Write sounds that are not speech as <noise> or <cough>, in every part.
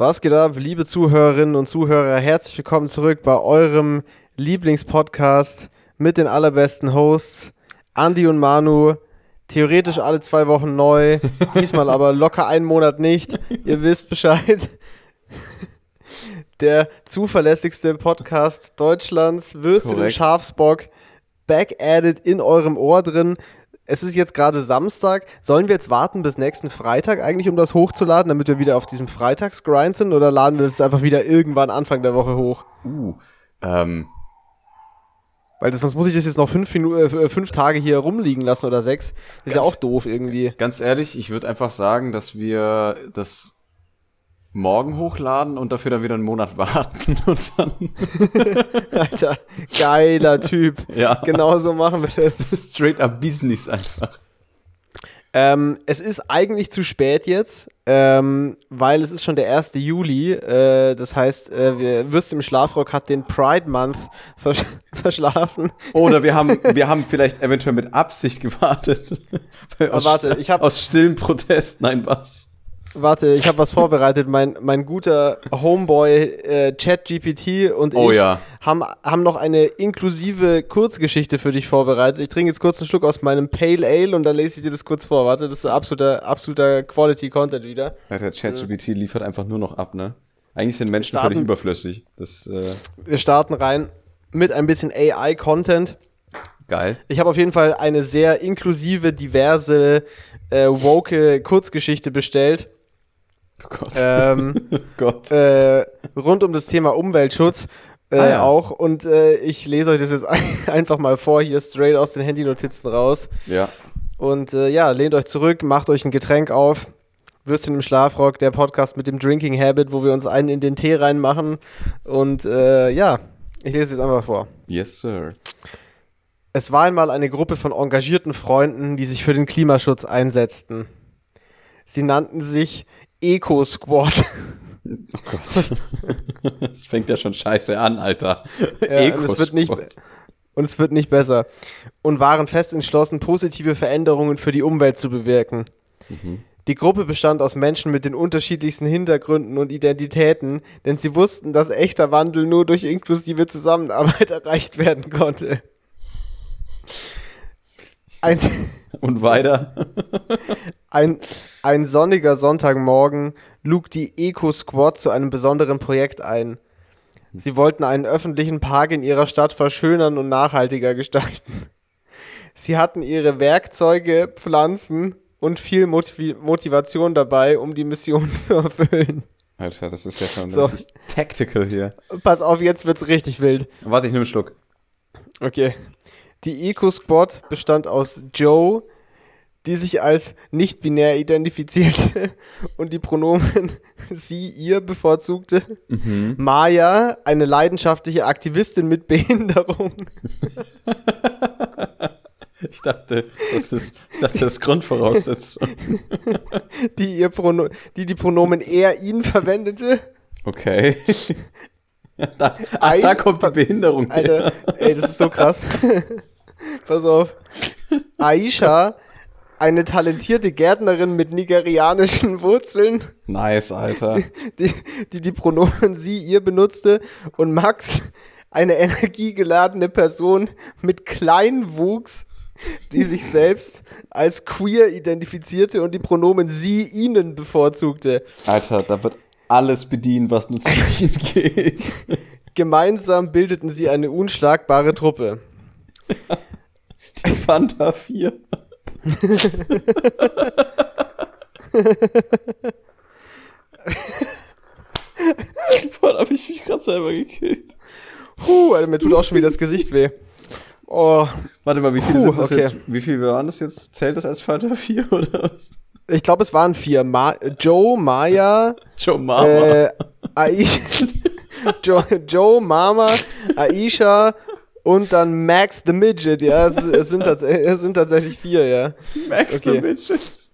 Was geht ab, liebe Zuhörerinnen und Zuhörer? Herzlich willkommen zurück bei eurem Lieblingspodcast mit den allerbesten Hosts, Andy und Manu. Theoretisch alle zwei Wochen neu, <laughs> diesmal aber locker einen Monat nicht. Ihr wisst Bescheid. Der zuverlässigste Podcast Deutschlands, Würstchen und. Schafsbock, back added in eurem Ohr drin. Es ist jetzt gerade Samstag. Sollen wir jetzt warten bis nächsten Freitag eigentlich, um das hochzuladen, damit wir wieder auf diesem Freitagsgrind sind? Oder laden wir es einfach wieder irgendwann Anfang der Woche hoch? Uh, ähm, Weil das, sonst muss ich das jetzt noch fünf, Minu äh, fünf Tage hier rumliegen lassen oder sechs. Ist ja Ganz- auch doof irgendwie. ganz ehrlich, ich würde einfach sagen, dass wir das morgen hochladen und dafür dann wieder einen Monat <laughs> warten und dann. <laughs> Alter, geiler Typ. Ja. Genau so machen wir das. Das <laughs> ist straight up Business einfach. Ähm, es ist eigentlich zu spät jetzt, ähm, weil es ist schon der 1. Juli. Äh, das heißt, äh, wir, Würst im Schlafrock hat den Pride Month versch verschlafen. Oder wir haben, wir haben vielleicht eventuell mit Absicht gewartet. aus, warte, ich hab- aus stillem Protest, nein, was? Warte, ich habe was vorbereitet. Mein, mein guter Homeboy äh, ChatGPT und Oh ich ja. haben, haben noch eine inklusive Kurzgeschichte für dich vorbereitet. Ich trinke jetzt kurz einen Schluck aus meinem Pale Ale und dann lese ich dir das kurz vor. Warte, das ist absoluter, absoluter Quality-Content wieder. Alter, ChatGPT liefert einfach nur noch ab, ne? Eigentlich sind Menschen Starten- völlig überflüssig. Das äh, Wir starten rein mit ein bisschen AI-Content. geil. Ich habe auf jeden Fall eine sehr inklusive, diverse, äh, woke Kurzgeschichte bestellt. Oh Gott. Ähm, <laughs> oh Gott. äh, rund um das Thema Umweltschutz äh, Ah, ja. auch. Und äh, ich lese euch das jetzt ein- <laughs> einfach mal vor, hier straight aus den Handynotizen raus. ja. Und äh, ja, lehnt euch zurück, macht euch ein Getränk auf. Würstchen im Schlafrock, der Podcast mit dem Drinking Habit, wo wir uns einen in den Tee reinmachen. Und äh, ja, ich lese jetzt einfach vor. Yes, sir. Es war einmal eine Gruppe von engagierten Freunden, die sich für den Klimaschutz einsetzten. Sie nannten sich Eco Squad. <laughs> Oh Gott. <laughs> Das fängt ja schon scheiße an, Alter. Ja, und, es wird nicht, und es wird nicht besser. Und waren fest entschlossen, positive Veränderungen für die Umwelt zu bewirken. Die Gruppe bestand aus Menschen mit den unterschiedlichsten Hintergründen und Identitäten, denn sie wussten, dass echter Wandel nur durch inklusive Zusammenarbeit <laughs> erreicht werden konnte. Ein, Und weiter. ein, ein sonniger Sonntagmorgen lud die Eco Squad zu einem besonderen Projekt ein. Sie wollten einen öffentlichen Park in ihrer Stadt verschönern und nachhaltiger gestalten. Sie hatten ihre Werkzeuge, Pflanzen und viel Motiv Motivation dabei, um die Mission <laughs> zu erfüllen. Alter, das ist ja schon So. richtig tactical hier. Pass auf, jetzt wird's richtig wild. Warte, ich nehme einen Schluck. Okay. Die Eco Squad bestand aus Joe, die sich als nicht-binär identifizierte <laughs> und die Pronomen <laughs> sie, ihr bevorzugte. Maya, eine leidenschaftliche Aktivistin mit Behinderung. <laughs> Ich dachte, das ist, ich dachte, das ist Grundvoraussetzung. die, ihr Prono die die Pronomen er, ihn verwendete. Okay. Da, ach, Ein- da kommt die Behinderung her. Alter, ey, das ist so krass. Pass auf. Aisha, eine talentierte Gärtnerin mit nigerianischen <laughs> Wurzeln. Nice, Alter. die, die die Pronomen sie, ihr benutzte und Max, eine energiegeladene Person mit Kleinwuchs, die sich selbst als queer identifizierte und die Pronomen sie, ihnen bevorzugte. Alter, da wird alles bedient, was nur zu bedienen <laughs> geht. Gemeinsam bildeten sie eine unschlagbare Truppe. Die Fanta 4. Boah, da hab ich mich gerade selber gekillt. Puh, Alter, mir tut auch schon wieder das Gesicht weh. Oh, Warte mal, wie viele Puh, sind das okay. jetzt? Wie viele waren das jetzt? Zählt das als Fanta <laughs> 4 oder was? ich glaube, es waren vier. Ma Joe, Maya, <laughs> Joe Mama. äh, Aisha, <laughs> Joe, Joe, Mama, Aisha und dann Max the Midget. Ja, es, es, sind, tats <laughs> es sind tatsächlich vier, ja. Max okay. the Bitches.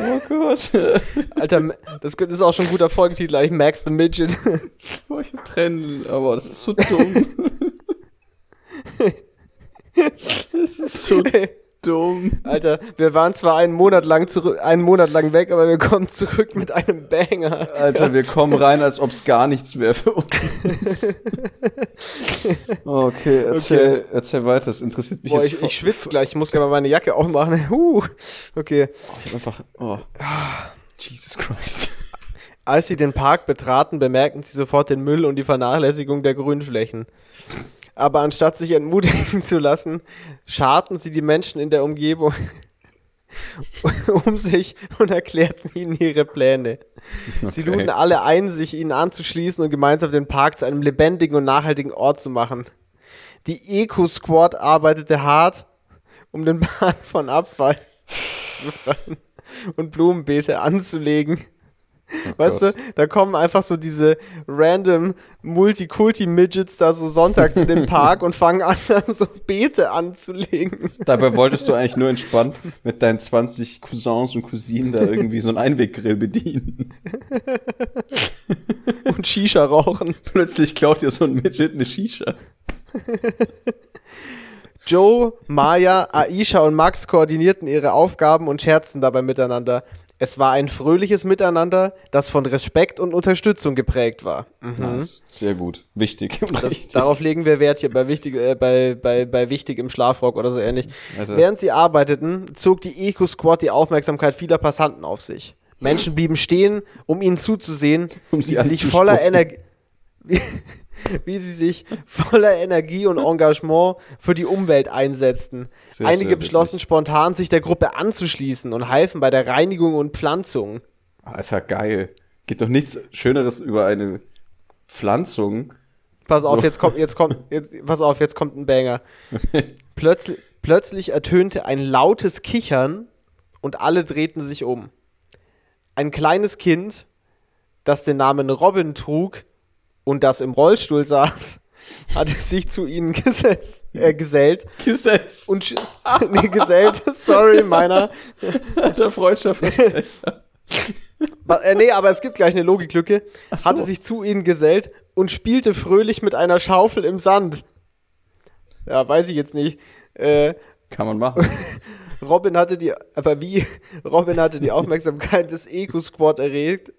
oh Gott. <laughs> Alter, das ist auch schon ein guter Folgetitel, eigentlich Max the Midget. <laughs> Boah, ich hab Tränen, aber das ist so dumm. das ist so dumm. Alter, wir waren zwar einen Monat lang zurück, einen Monat lang weg, aber wir kommen zurück mit einem Banger. Alter, wir kommen rein, als ob es gar nichts wäre für uns. okay, erzähl, Okay. erzähl weiter. Das interessiert mich Boah, jetzt ich, ich schwitze gleich, ich muss gleich mal meine Jacke aufmachen. <laughs> Huh. Okay. Ich hab einfach. Oh. Jesus Christ. Als sie den Park betraten, bemerkten sie sofort den Müll und die Vernachlässigung der Grünflächen. Aber anstatt sich entmutigen zu lassen, scharten sie die Menschen in der Umgebung <laughs> um sich und erklärten ihnen ihre Pläne. Sie luden alle ein, sich ihnen anzuschließen und gemeinsam den Park zu einem lebendigen und nachhaltigen Ort zu machen. Die Eco-Squad arbeitete hart, um den Park von Abfall zu befreien und Blumenbeete anzulegen. Weißt Gott. du, da kommen einfach so diese random Multikulti-Midgets da so sonntags in den <laughs> Park und fangen an, <laughs> so Beete anzulegen. Dabei wolltest du eigentlich nur entspannt mit deinen 20 Cousins und Cousinen da irgendwie so einen Einweggrill bedienen. <laughs> und Shisha rauchen. Plötzlich klaut dir so ein Midget eine Shisha. Joe, Maya, Aisha und Max koordinierten ihre Aufgaben und scherzten dabei miteinander. Es war ein fröhliches Miteinander, das von Respekt und Unterstützung geprägt war. Nice. Sehr gut. Wichtig. Das, <laughs> darauf legen wir Wert hier bei wichtig, äh, bei, bei, bei wichtig im Schlafrock oder so ähnlich. Alter. Während sie arbeiteten, zog die Eco-Squad die Aufmerksamkeit vieler Passanten auf sich. Menschen blieben stehen, um ihnen zuzusehen, <laughs> Um wie sie sie sich voller Energie <laughs> <laughs> wie, sie sich voller Energie und Engagement für die Umwelt einsetzten. Sehr Einige schön, beschlossen wirklich. spontan, sich der Gruppe anzuschließen und halfen bei der Reinigung und Pflanzung. Ah, ist ja geil. Geht doch nichts Schöneres über eine Pflanzung. Pass auf, So. jetzt kommt, jetzt kommt, jetzt, pass auf, jetzt kommt ein Banger. <laughs> Plötzlich, plötzlich ertönte ein lautes Kichern und alle drehten sich um. Ein kleines Kind, das den Namen Robin trug und das im Rollstuhl saß, <laughs> hatte sich zu ihnen gesetzt, äh, gesellt Gesetz. und <laughs> nee, gesellt, sorry, meiner. Alter. Ba- <laughs> Äh, nee, aber es gibt gleich eine Logiklücke. so. Hatte sich zu ihnen gesellt und spielte fröhlich mit einer Schaufel im Sand. Ja, weiß ich jetzt nicht. Äh, Kann man machen. Robin hatte die, aber wie? Robin hatte die Aufmerksamkeit des Eco-Squad erregt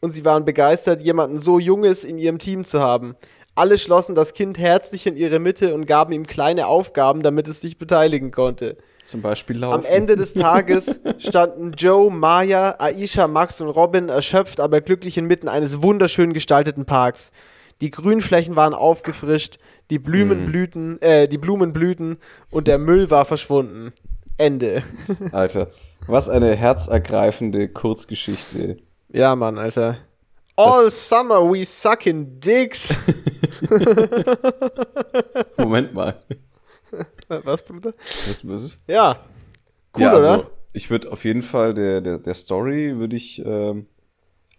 und sie waren begeistert, jemanden so Junges in ihrem Team zu haben. Alle schlossen das Kind herzlich in ihre Mitte und gaben ihm kleine Aufgaben, damit es sich beteiligen konnte. Zum Beispiel laufen. Am Ende des Tages <laughs> standen Joe, Maya, Aisha, Max und Robin erschöpft, aber glücklich inmitten eines wunderschön gestalteten Parks. Die Grünflächen waren aufgefrischt, die Blumen blühten, äh, die Blumen blühten und der Müll war verschwunden. Ende. Alter, was eine herzergreifende Kurzgeschichte. Ja, Mann, Alter. All summer we suck in dicks. <laughs> <laughs> Moment mal. Was, Bruder? Was, was ist? Ja. Cool, ja, also, oder? ich würde auf jeden Fall der, der, der Story würde ich ähm,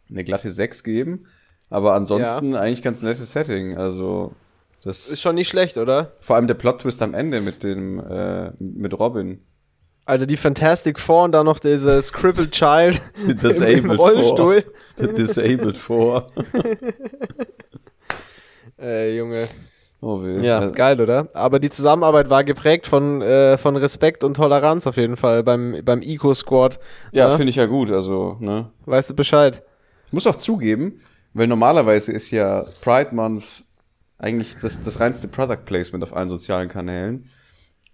eine glatte 6 geben. Aber ansonsten eigentlich ganz nettes Setting. Also, das Ist schon nicht schlecht, oder? vor allem der Plot-Twist am Ende mit dem, äh, mit Robin. Alter, die Fantastic Four und dann noch dieses Crippled Child <laughs> Die im, im <laughs> Disabled Rollstuhl. Four. Disabled 4. Äh, Junge. Oh, weh. Ja, Äh, geil, oder? Aber die Zusammenarbeit war geprägt von, äh, von Respekt und Toleranz auf jeden Fall beim, beim Eco-Squad. Ja, Ne? finde ich ja gut. Also, ne? Weißt du Bescheid? Ich muss auch zugeben, weil normalerweise ist ja Pride Month eigentlich das, das reinste Product Placement auf allen sozialen Kanälen.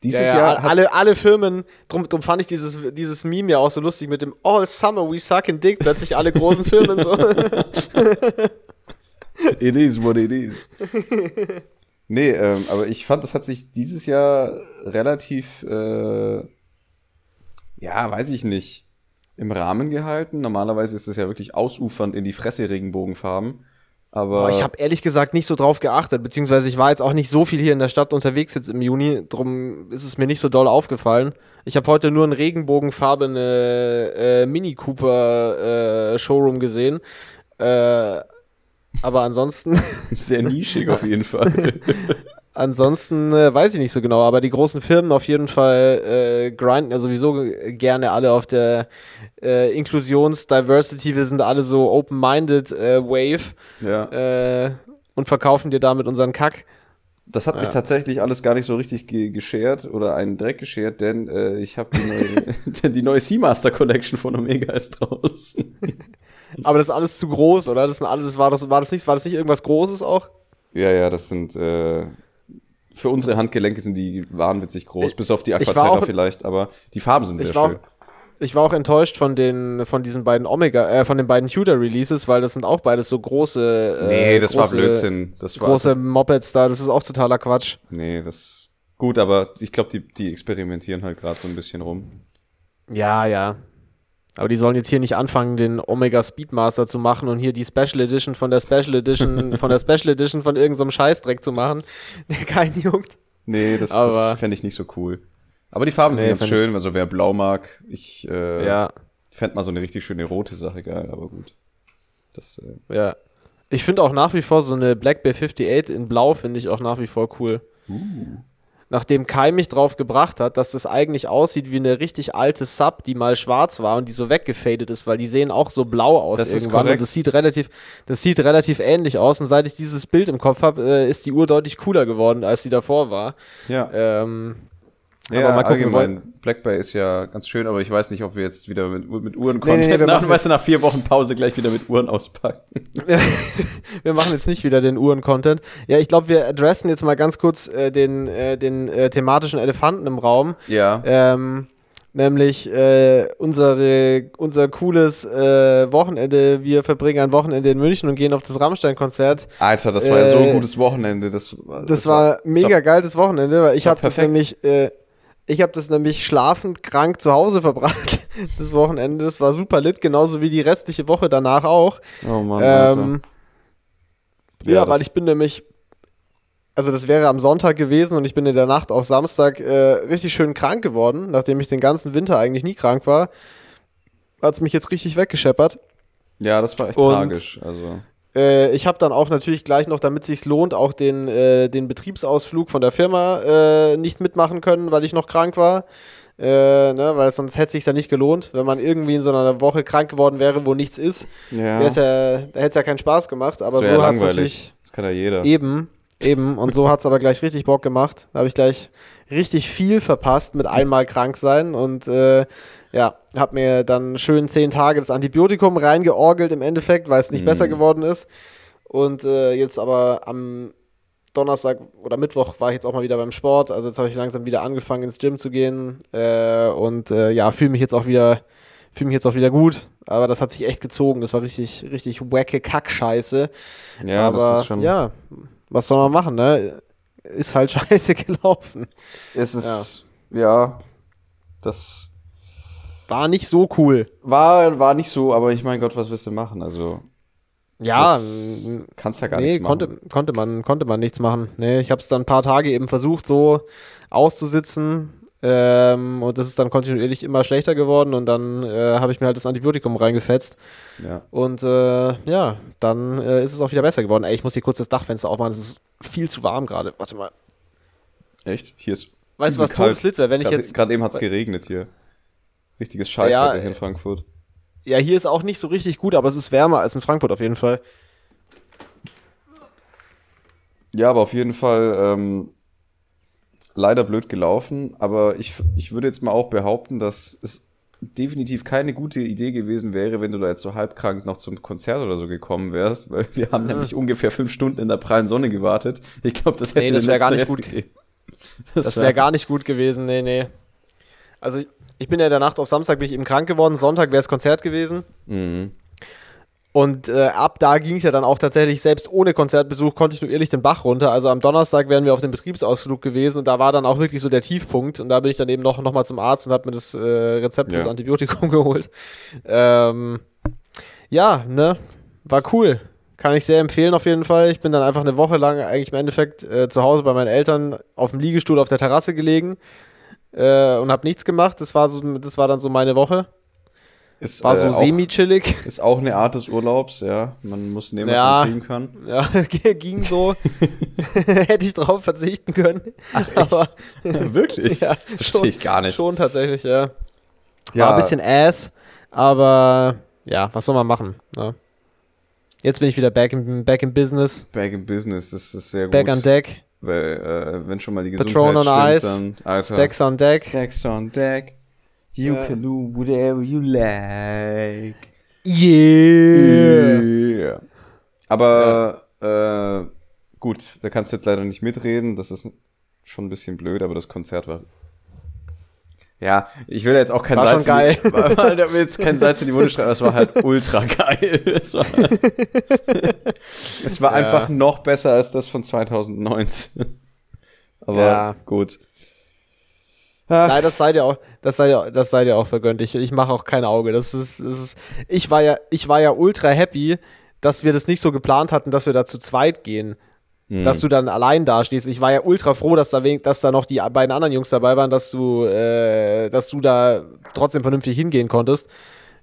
Dieses Ja, ja, Jahr alle, alle Firmen, drum, drum fand ich dieses, dieses Meme ja auch so lustig mit dem All Summer we suck in dick, plötzlich alle großen Firmen so. <laughs> It is what it is. nee, ähm, aber ich fand, das hat sich dieses Jahr relativ, äh, ja, weiß ich nicht, im Rahmen gehalten. Normalerweise ist das ja wirklich ausufernd in die Fresse Regenbogenfarben. Aber Boah, ich habe ehrlich gesagt nicht so drauf geachtet, beziehungsweise ich war jetzt auch nicht so viel hier in der Stadt unterwegs jetzt im Juni, drum ist es mir nicht so doll aufgefallen. Ich habe heute nur ein regenbogenfarbene äh, Mini Cooper äh, Showroom gesehen. Äh, aber ansonsten, <laughs> sehr nischig auf jeden Fall. <laughs> ansonsten äh, weiß ich nicht so genau. Aber die großen Firmen auf jeden Fall äh, grinden ja sowieso gerne alle auf der äh, Inklusions-Diversity. Wir sind alle so open-minded äh, Wave ja. äh, und verkaufen dir damit unseren Kack. Das hat mich tatsächlich alles gar nicht so richtig ge geschert oder einen Dreck geschert, denn äh, ich habe die neue, <laughs> <laughs> die neue Seamaster Collection von Omega ist draußen. <laughs> Aber das ist alles zu groß, oder? Das sind alles, war das, war das nicht, war das nicht irgendwas Großes auch? Ja, ja, das sind äh, für unsere Handgelenke sind die wahnwitzig groß, Ich- bis auf die war Aquaterra vielleicht, aber die Farben sind sehr war, schön. ich war auch enttäuscht von den, von diesen beiden Omega, äh, von den beiden Tudor Releases, weil das sind auch beides so große. Äh, Nee, das war große, Blödsinn. Das war Große das, Mopeds da, das ist auch totaler Quatsch. Nee, das gut, aber ich glaube, die, die experimentieren halt gerade so ein bisschen rum. Ja, ja. Aber die sollen jetzt hier nicht anfangen, den Omega Speedmaster zu machen und hier die Special Edition von der Special Edition <laughs> von der Special Edition von irgendeinem Scheißdreck zu machen, <laughs> der keinen juckt. Nee, das, Aber- das fände ich nicht so cool. Aber die Farben sind Nee, ganz fänd ich- schön, also wer blau mag, ich äh, Ja, fände mal so eine richtig schöne rote Sache geil, aber gut. Das, äh, ja. Ich finde auch nach wie vor so eine Black Bear 58 in Blau finde ich auch nach wie vor cool. Uh. Nachdem Kai mich drauf gebracht hat, dass das eigentlich aussieht wie eine richtig alte Sub, die mal schwarz war und die so weggefadet ist, weil die sehen auch so blau aus Das irgendwann und das sieht relativ, das sieht relativ ähnlich aus und seit ich dieses Bild im Kopf habe, äh, ist die Uhr deutlich cooler geworden, als sie davor war. ja. Ähm, ja, aber mal gucken, allgemein, Black Bay ist ja ganz schön, aber ich weiß nicht, ob wir jetzt wieder mit, mit Uhren Nee, nee, nee, Content wir nach, machen weißt du, nach vier Wochen Pause gleich wieder mit Uhren auspacken. <laughs> wir machen jetzt nicht wieder den Uhren-Content. Ja, ich glaube, wir adressen jetzt mal ganz kurz äh, den, äh, den äh, thematischen Elefanten im Raum. Ja. Ähm, nämlich äh, unsere, unser cooles äh, Wochenende. Wir verbringen ein Wochenende in München und gehen auf das Rammstein-Konzert. Alter, das war ja so ein Äh, gutes Wochenende. Das, Das, war mega geil, das Wochenende, weil ich war habe das nämlich, äh, ich habe das nämlich schlafend krank zu Hause verbracht, <laughs> das Wochenende. Das war super lit, genauso wie die restliche Woche danach auch. Oh Mann. Ähm, Ja, ja, weil ich bin nämlich, also das wäre am Sonntag gewesen und ich bin in der Nacht auf Samstag äh, richtig schön krank geworden, nachdem ich den ganzen Winter eigentlich nie krank war. Hat es mich jetzt richtig weggescheppert. Ja, das war echt Und- tragisch. Also. Äh, ich habe dann auch natürlich gleich noch, damit sich's lohnt, auch den, äh, den Betriebsausflug von der Firma äh, nicht mitmachen können, weil ich noch krank war. Äh, ne, weil sonst hätte es sich ja nicht gelohnt, wenn man irgendwie in so einer Woche krank geworden wäre, wo nichts ist. Ja, ja, da hätte es ja keinen Spaß gemacht. Aber so ja hat es natürlich. Das kann ja jeder. Eben, eben. Und so hat es aber gleich richtig Bock gemacht. Da habe ich gleich richtig viel verpasst mit einmal krank sein und äh, ja, habe mir dann schön zehn Tage das Antibiotikum reingeorgelt im Endeffekt, weil es nicht Mhm. besser geworden ist. Und äh, jetzt aber am Donnerstag oder Mittwoch war ich jetzt auch mal wieder beim Sport. Also jetzt habe ich langsam wieder angefangen ins Gym zu gehen äh, und äh, ja, fühle mich jetzt auch wieder fühle mich jetzt auch wieder gut. Aber das hat sich echt gezogen. Das war richtig, richtig wacke Kackscheiße. Ja, aber das ist schon. ja, was soll man machen, ne? Ist halt <laughs> scheiße gelaufen. Es ist, ja, das War nicht so cool. war, war nicht so, aber ich mein Gott, was willst du machen? Also, Ja, kannst ja gar nee, nichts machen. konnte, konnte, man, konnte man nichts machen. Nee, ich habe es dann ein paar Tage eben versucht, so auszusitzen. Ähm, und das ist dann kontinuierlich immer schlechter geworden und dann äh, habe ich mir halt das Antibiotikum reingefetzt. Ja. Und äh, ja, dann äh, ist es auch wieder besser geworden. Ey, ich muss hier kurz das Dachfenster aufmachen, es ist viel zu warm gerade. Warte mal. Echt? Hier ist. Weißt du, was kalt. todeslit wäre, wenn ich Gerade- jetzt. Gerade eben hat es geregnet hier. Richtiges Scheißwetter Ja, hier in Frankfurt. Ja, hier ist auch nicht so richtig gut, aber es ist wärmer als in Frankfurt auf jeden Fall. Ja, aber auf jeden Fall ähm, leider blöd gelaufen. Aber ich, ich würde jetzt mal auch behaupten, dass es definitiv keine gute Idee gewesen wäre, wenn du da jetzt so halbkrank noch zum Konzert oder so gekommen wärst, weil wir haben nämlich ungefähr fünf Stunden in der prallen Sonne gewartet. Ich glaube, das hätte Nee, das den wär gar nicht Rest gut. gegeben. Das wäre gar nicht gut gewesen, nee, nee. Also ich- ich bin ja der Nacht auf Samstag bin ich eben krank geworden, Sonntag wäre es Konzert gewesen. Mhm. Und äh, ab da ging es ja dann auch tatsächlich, selbst ohne Konzertbesuch, kontinuierlich den Bach runter. Also am Donnerstag wären wir auf dem Betriebsausflug gewesen und da war dann auch wirklich so der Tiefpunkt. Und da bin ich dann eben noch, noch mal zum Arzt und habe mir das äh, Rezept fürs Ja. Antibiotikum <laughs> geholt. Ähm, ja, ne, war cool. Kann ich sehr empfehlen auf jeden Fall. Ich bin dann einfach eine Woche lang eigentlich im Endeffekt äh, zu Hause bei meinen Eltern auf dem Liegestuhl auf der Terrasse gelegen äh, und habe nichts gemacht. Das war, so, das war dann so meine Woche. Ist, War so äh, semi-chillig. ist auch eine Art des Urlaubs, ja. Man muss nehmen, was Ja. man kriegen kann. Ja, <laughs> ging so. <laughs> Hätte ich drauf verzichten können. Ach, Aber <laughs> Wirklich? ja, Verstehe ich gar nicht. Schon tatsächlich, ja. Ja, War ein bisschen ass, aber ja, was soll man machen? Ne? Jetzt bin ich wieder back in, back in business, back in business, das ist sehr gut. back on deck. weil äh, wenn schon mal die Gesundheit Patron on stimmt, Ice, dann Alter, Stacks on Deck. Stacks on deck. You Ja. can do whatever you like. Yeah. Yeah. Aber äh, gut, da kannst du jetzt leider nicht mitreden. Das ist schon ein bisschen blöd, aber das Konzert war. Ja, ich will jetzt auch kein War Salz, schon geil. In die, war, war, will jetzt kein Salz in die Wunde schreiben, es war halt ultra geil. <laughs> Es war, es war Ja. einfach noch besser als das von 2019. Aber Ja. gut. Ach, Nein, das seid ihr auch, das seid ihr, das seid ihr auch vergönnt. Ich, ich mache auch kein Auge. Das ist, das ist, ich war ja, ich war ja ultra happy, dass wir das nicht so geplant hatten, dass wir da zu zweit gehen. hm. Dass du dann allein da stehst. Ich war ja ultra froh, dass da, dass da noch die beiden anderen Jungs dabei waren, dass du, äh, dass du da trotzdem vernünftig hingehen konntest.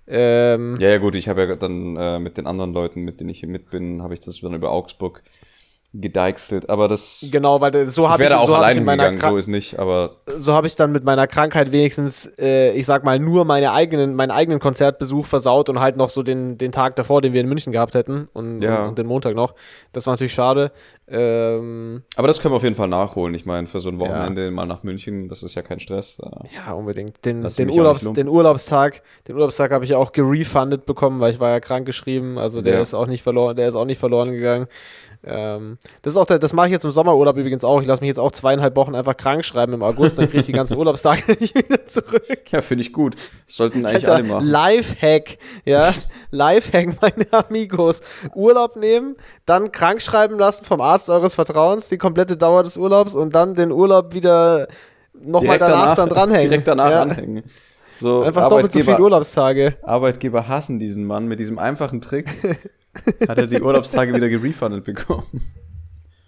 Ähm, Ja, ja, gut, ich habe ja dann äh, mit den anderen Leuten, mit denen ich hier mit bin, habe ich das dann über Augsburg gedeichselt. Aber das. Genau, weil so ich habe ich, wäre auch so hab ich meiner hingegangen, Kra so ist nicht, aber so habe ich dann mit meiner Krankheit wenigstens, äh, ich sag mal, nur meine eigenen, meinen eigenen Konzertbesuch versaut und halt noch so den, den Tag davor, den wir in München gehabt hätten und, Ja. und, und den Montag noch. Das war natürlich schade. Ähm, Aber das können wir auf jeden Fall nachholen. Ich meine, für so ein Wochenende mal nach München, das ist ja kein Stress. Da. ja, unbedingt. Den, den, Urlaubs, den Urlaubstag, den Urlaubstag habe ich ja auch gerefundet bekommen, weil ich war ja krank geschrieben. Also der Ja. ist auch nicht verloren, der ist auch nicht verloren gegangen. Ähm, das ist auch der, das mache ich jetzt im Sommerurlaub übrigens auch. Ich lasse mich jetzt auch zweieinhalb Wochen einfach krank schreiben im August, dann kriege ich die ganzen <laughs> Urlaubstage <laughs> nicht wieder zurück. Ja, finde ich gut. Das sollten eigentlich Alter, alle machen. Lifehack, ja, <laughs> Lifehack, meine Amigos. Urlaub nehmen, dann krank schreiben lassen vom Arzt eures Vertrauens, die komplette Dauer des Urlaubs und dann den Urlaub wieder nochmal Direkt danach, dann dranhängen. Direkt danach ja. anhängen. So, Einfach doppelt so viele Urlaubstage. Arbeitgeber hassen diesen Mann mit diesem einfachen Trick. <laughs> hat er die Urlaubstage wieder gerefundet bekommen.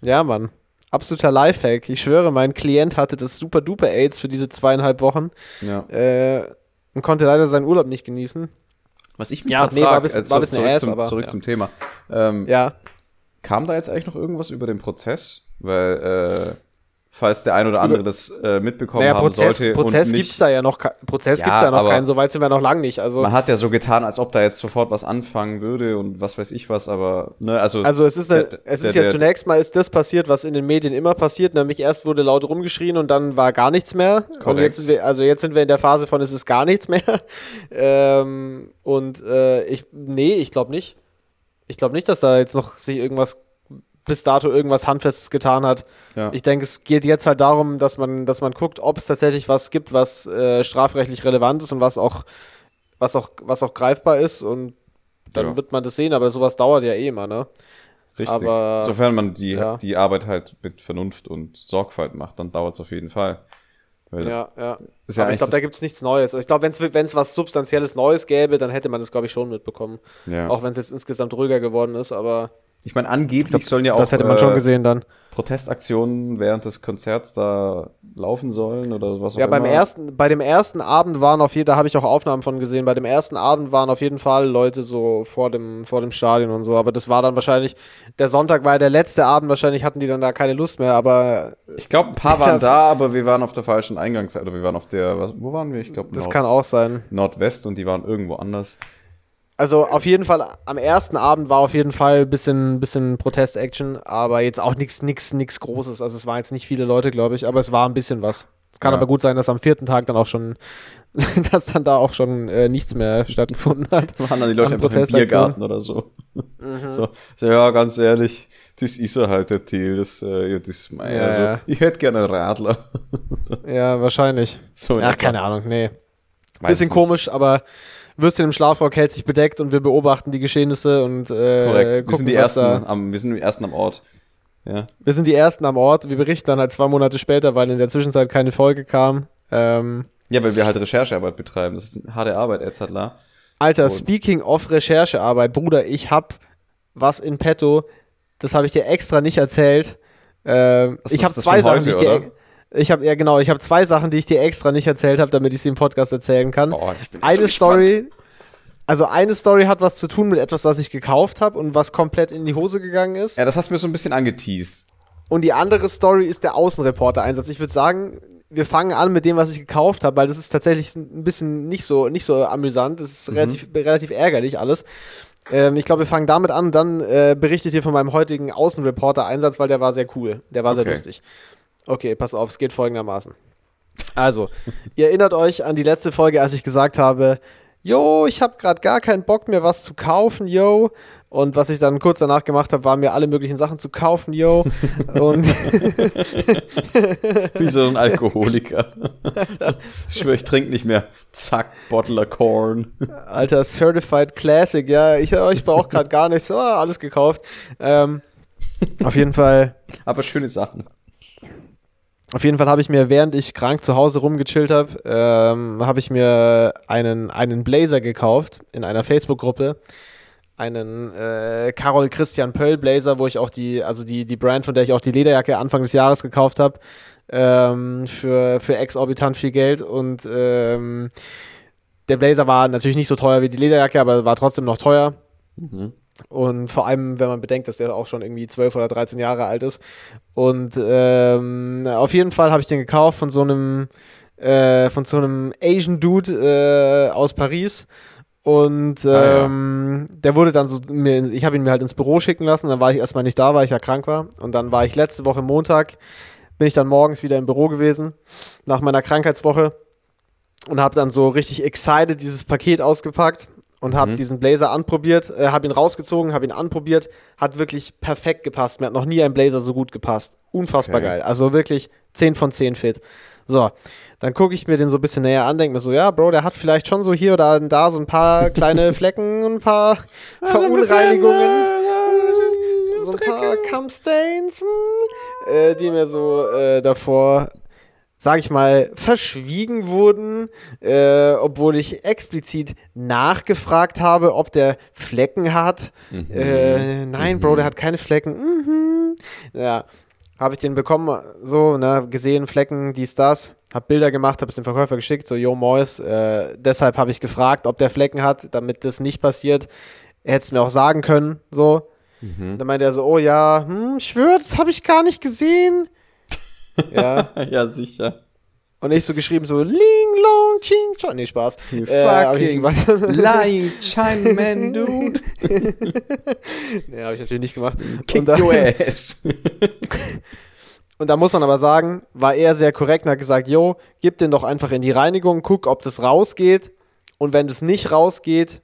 Ja, Mann. Absoluter Lifehack. Ich schwöre, mein Klient hatte das super duper AIDS für diese zweieinhalb Wochen Ja. äh, und konnte leider seinen Urlaub nicht genießen. Was ich mich Ja, nee, war frag, ein bisschen- äh, war bisschen zurück, Ass, zum, aber, zurück ja. zum Thema. Ähm, Ja. Kam da jetzt eigentlich noch irgendwas über den Prozess? Weil, äh, falls der ein oder andere das äh, mitbekommen Naja, haben Prozess, sollte Prozess gibt's nicht, da ja noch, Prozess Ja, gibt's ja noch keinen, so weit sind wir noch lang nicht. Also, man hat ja so getan, als ob da jetzt sofort was anfangen würde und was weiß ich was, aber, ne, also, Also es ist, der- eine, es der- ist ja der- zunächst mal ist das passiert, was in den Medien immer passiert, nämlich erst wurde laut rumgeschrien und dann war gar nichts mehr. Und jetzt sind wir, also jetzt sind wir in der Phase von es ist gar nichts mehr. <laughs> ähm, und äh, ich, nee, ich glaube nicht. Ich glaube nicht, dass da jetzt noch sich irgendwas bis dato irgendwas Handfestes getan hat. ja. Ich denke, es geht jetzt halt darum, dass man, dass man guckt, ob es tatsächlich was gibt, was äh, strafrechtlich relevant ist und was auch, was auch, was auch greifbar ist und dann Ja. wird man das sehen, aber sowas dauert ja eh immer, ne? Richtig. Aber- Sofern man die, ja. die Arbeit halt mit Vernunft und Sorgfalt macht, dann dauert es auf jeden Fall. Weil Ja, ja. Ja aber ich glaube, da gibt es nichts Neues. Also ich glaube, wenn es was Substanzielles Neues gäbe, dann hätte man das, glaube ich, schon mitbekommen. ja. Auch wenn es jetzt insgesamt ruhiger geworden ist, aber Ich meine, angeblich sollen ja auch das hätte man äh, schon gesehen dann. Protestaktionen während des Konzerts da laufen sollen oder was auch Ja, beim immer. ersten, bei dem ersten Abend waren auf jeden da habe ich auch Aufnahmen von gesehen, bei dem ersten Abend waren auf jeden Fall Leute so vor dem, vor dem Stadion und so, aber das war dann wahrscheinlich, der Sonntag war ja der letzte Abend, wahrscheinlich hatten die dann da keine Lust mehr, aber Ich glaube, ein paar <laughs> waren da, aber wir waren auf der falschen Eingangsseite. Oder wir waren auf der, was, wo waren wir? Ich glaube, das kann auch sein. Nordwest und die waren irgendwo anders. Also auf jeden Fall, am ersten Abend war auf jeden Fall ein bisschen, bisschen Protest-Action, aber jetzt auch nichts nix, nix Großes. Also es waren jetzt nicht viele Leute, glaube ich, aber es war ein bisschen was. Es kann Ja. aber gut sein, dass am vierten Tag dann auch schon, <laughs> dass dann da auch schon äh, nichts mehr stattgefunden hat. <laughs> Waren dann die Leute einfach im. Biergarten oder so. so. So, ja, ganz ehrlich, das ist ja halt der Thiel. Das, äh, ja, das Ja, also, ja. Ich hätte gerne einen Radler. <laughs> Ja, wahrscheinlich. So Ach, keine Ahnung, nee. Weiß Bisschen komisch, aber Würstchen im Schlafrock hält sich bedeckt und wir beobachten die Geschehnisse und äh, Korrekt. Wir gucken, sind, die ersten am, wir sind die ersten am Ort. Ja. Wir sind die Ersten am Ort. Wir berichten dann halt zwei Monate später, weil in der Zwischenzeit keine Folge kam. Ähm, ja, weil wir halt Recherchearbeit betreiben. Das ist eine harte Arbeit, Edzardler. Alter, Und- speaking of Recherchearbeit, Bruder, ich hab was in petto. Das habe ich dir extra nicht erzählt. Ähm, ich habe zwei Sachen, die ich heute, dir. Ich habe ja genau, ich habe zwei Sachen, die ich dir extra nicht erzählt habe, damit ich sie im Podcast erzählen kann. Boah, ich bin so eine gespannt. Story, also eine Story hat was zu tun mit etwas, was ich gekauft habe und was komplett in die Hose gegangen ist. Ja, das hast du mir so ein bisschen angeteased. Und die andere Story ist der Außenreporter-Einsatz. Ich würde sagen, wir fangen an mit dem, was ich gekauft habe, weil das ist tatsächlich ein bisschen nicht so, nicht so amüsant. Das ist relativ, relativ ärgerlich alles. Ähm, ich glaube, wir fangen damit an, dann äh, berichte ich dir von meinem heutigen Außenreporter-Einsatz, weil der war sehr cool. Der war sehr Okay. lustig. Okay, pass auf, es geht folgendermaßen. Also, ihr erinnert euch an die letzte Folge, als ich gesagt habe, yo, ich habe gerade gar keinen Bock mehr, was zu kaufen, yo. Und was ich dann kurz danach gemacht habe, war mir alle möglichen Sachen zu kaufen, yo. <laughs> Und Wie so ein Alkoholiker. so, ich schwöre, ich trinke nicht mehr. Zack, Bottle of Corn. Alter, Certified Classic, ja, ich, ich brauche gerade gar nichts, oh, alles gekauft. Ähm, auf jeden Fall Aber schöne Sachen. Auf jeden Fall habe ich mir, während ich krank zu Hause rumgechillt habe, ähm, habe ich mir einen, einen Blazer gekauft in einer Facebook-Gruppe. Einen äh, Carol Christian Pöll Blazer, wo ich auch die, also die, die Brand, von der ich auch die Lederjacke Anfang des Jahres gekauft habe, ähm, für, für exorbitant viel Geld. Und ähm, der Blazer war natürlich nicht so teuer wie die Lederjacke, aber war trotzdem noch teuer. Mhm. Und vor allem, wenn man bedenkt, dass der auch schon irgendwie 12 oder 13 Jahre alt ist. Und ähm, auf jeden Fall habe ich den gekauft von so einem, äh, von so einem Asian Dude äh, aus Paris. Und Ah, ja. ähm, der wurde dann so, mir, ich habe ihn mir halt ins Büro schicken lassen. Dann war ich erstmal nicht da, weil ich ja krank war. Und dann war ich letzte Woche Montag, bin ich dann morgens wieder im Büro gewesen, nach meiner Krankheitswoche. Und habe dann so richtig excited dieses Paket ausgepackt und habe Mhm. diesen Blazer anprobiert, äh, habe ihn rausgezogen, habe ihn anprobiert, hat wirklich perfekt gepasst. Mir hat noch nie ein Blazer so gut gepasst. Unfassbar Okay. geil. Also wirklich 10 von 10 fit. So, dann gucke ich mir den so ein bisschen näher an, denke mir so, ja, Bro, der hat vielleicht schon so hier oder da so ein paar <laughs> kleine Flecken ein paar Verunreinigungen. So ein paar Cum-Stains, hm, äh, die mir so äh, davor, sag ich mal, verschwiegen wurden, äh, obwohl ich explizit nachgefragt habe, ob der Flecken hat. Mhm. Äh, nein, Bro, der hat keine Flecken. Mhm. Ja, habe ich den bekommen, so, ne, gesehen, Flecken, dies, das. Hab Bilder gemacht, habe es dem Verkäufer geschickt, so, yo, Mois. Äh, deshalb habe ich gefragt, ob der Flecken hat, damit das nicht passiert. Er hätte es mir auch sagen können, so. Mhm. Dann meinte er so, oh ja, hm, schwör, das habe ich gar nicht gesehen. <laughs> ja. ja, sicher. Und ich so geschrieben so, Ling Long Ching Chong. Nee, Spaß. You Äh, fucking gemacht. <laughs> lying Chinaman, <laughs> dude. nee, habe ich natürlich nicht gemacht. Kick Und da, your ass. und da muss man aber sagen, war er sehr korrekt und hat gesagt, yo, gib den doch einfach in die Reinigung, guck, ob das rausgeht. Und wenn das nicht rausgeht,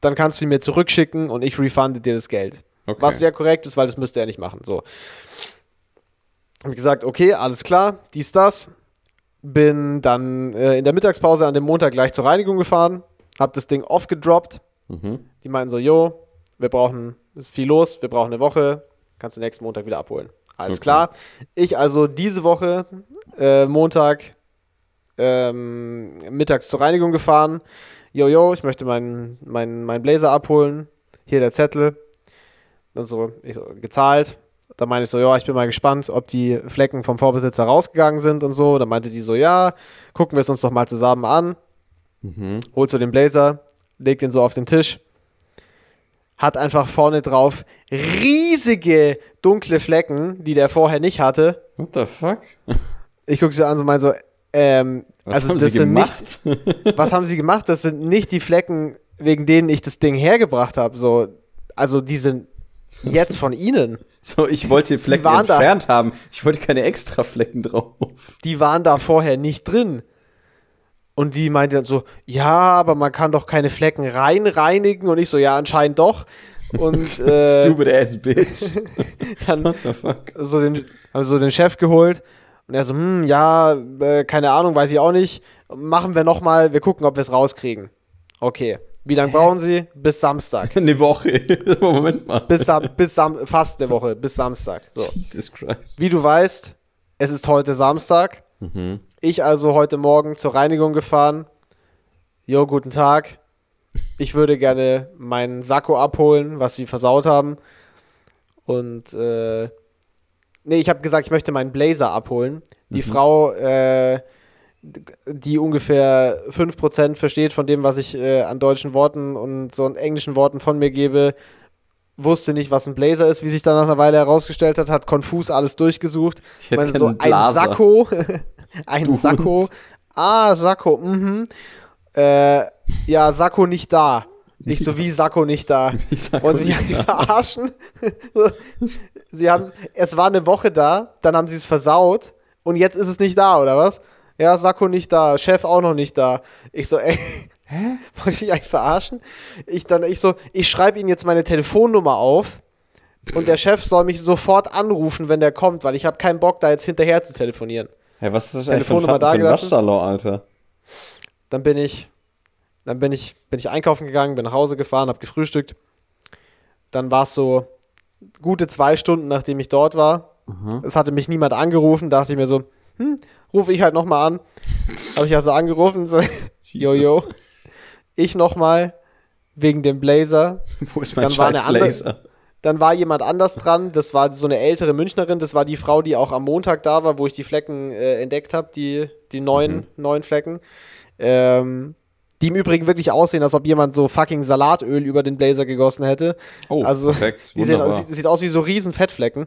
dann kannst du ihn mir zurückschicken und ich refunde dir das Geld. Okay. Was sehr korrekt ist, weil das müsste er nicht machen. So. Hab ich gesagt, okay, alles klar, dies, das. Bin dann äh, in der Mittagspause an dem Montag gleich zur Reinigung gefahren, hab das Ding off gedroppt. Mhm. Die meinten so, jo, wir brauchen, ist viel los, wir brauchen eine Woche, kannst du nächsten Montag wieder abholen. Alles Okay. klar. Ich also diese Woche, äh, Montag, ähm, mittags zur Reinigung gefahren. Jo, jo, ich möchte meinen mein, mein Blazer abholen. Hier der Zettel. Dann so, ich so gezahlt. Dann meinte ich so, ja, ich bin mal gespannt, ob die Flecken vom Vorbesitzer rausgegangen sind und so. Dann meinte die so, ja, gucken wir es uns doch mal zusammen an Mhm. holt so den Blazer, legt den so auf den Tisch, hat einfach vorne drauf riesige dunkle Flecken, die der vorher nicht hatte. What the fuck? Ich gucke sie an und meine so, ähm, Was also haben das sie sind gemacht? nicht, <laughs> was haben sie gemacht? Das sind nicht die Flecken, wegen denen ich das Ding hergebracht habe. So, also die sind jetzt von ihnen. so, ich wollte die Flecken waren da. entfernt haben. Ich wollte keine extra Flecken drauf. Die waren da vorher nicht drin. Und die meinte dann so, ja, aber man kann doch keine Flecken reinreinigen. Und ich so, ja, anscheinend doch. Und <laughs> äh, Stupid ass bitch. <laughs> dann so den, haben so den Chef geholt und er so, hm, ja, äh, keine Ahnung, weiß ich auch nicht. Machen wir nochmal, wir gucken, ob wir es rauskriegen. Okay. Wie lange brauchen Sie? Bis Samstag. <laughs> Eine Woche. <laughs> Moment mal. Bis, Sam bis Sam fast eine Woche, bis Samstag. So. Jesus Christ. Wie du weißt, es ist heute Samstag. Mhm. Ich also heute Morgen zur Reinigung gefahren. Jo, guten Tag. Ich würde gerne meinen Sakko abholen, was sie versaut haben. Und äh, nee, ich habe gesagt, ich möchte meinen Blazer abholen. Die Frau, äh, die ungefähr 5% versteht von dem, was ich äh, an deutschen Worten und so an englischen Worten von mir gebe, wusste nicht, was ein Blazer ist, wie sich dann nach einer Weile herausgestellt hat, hat konfus alles durchgesucht. Ich hätte meine, so ein. Sakko, <laughs> ein Du Sakko. Hund. Ah, Sakko, mhm. Äh, ja, Sakko nicht da. Ich so, wie Sakko nicht da? <laughs> Wollen Sie mich nicht verarschen? <laughs> Sie haben, es war eine Woche da, dann haben sie es versaut und jetzt ist es nicht da, oder was? Ja, Sakko nicht da, Chef auch noch nicht da. Ich so, ey, <laughs> Hä? wollte ich mich eigentlich verarschen? Ich dann, ich so, ich schreibe Ihnen jetzt meine Telefonnummer auf und der Chef soll mich sofort anrufen, wenn der kommt, weil ich habe keinen Bock, da jetzt hinterher zu telefonieren. Hä, was ist das eigentlich für ein, Telefonnummer für ein Alter? Dann bin ich, dann bin ich, bin ich einkaufen gegangen, bin nach Hause gefahren, habe gefrühstückt. Dann war es so gute zwei Stunden, nachdem ich dort war. Es hatte mich niemand angerufen, dachte ich mir so, hm, rufe ich halt nochmal an. Habe ich also angerufen, so, <laughs> jojo. Ich nochmal wegen dem Blazer. <laughs> Wo ist mein Dann war scheiß andere- Blazer? Dann war jemand anders dran, das war so eine ältere Münchnerin, das war die Frau, die auch am Montag da war, wo ich die Flecken äh, entdeckt habe, die, die neuen, Mhm. neuen Flecken. Ähm, die im Übrigen wirklich aussehen, als ob jemand so fucking Salatöl über den Blazer gegossen hätte. Oh, also, perfekt. Die sehen, sieht, sieht aus wie so riesen Fettflecken.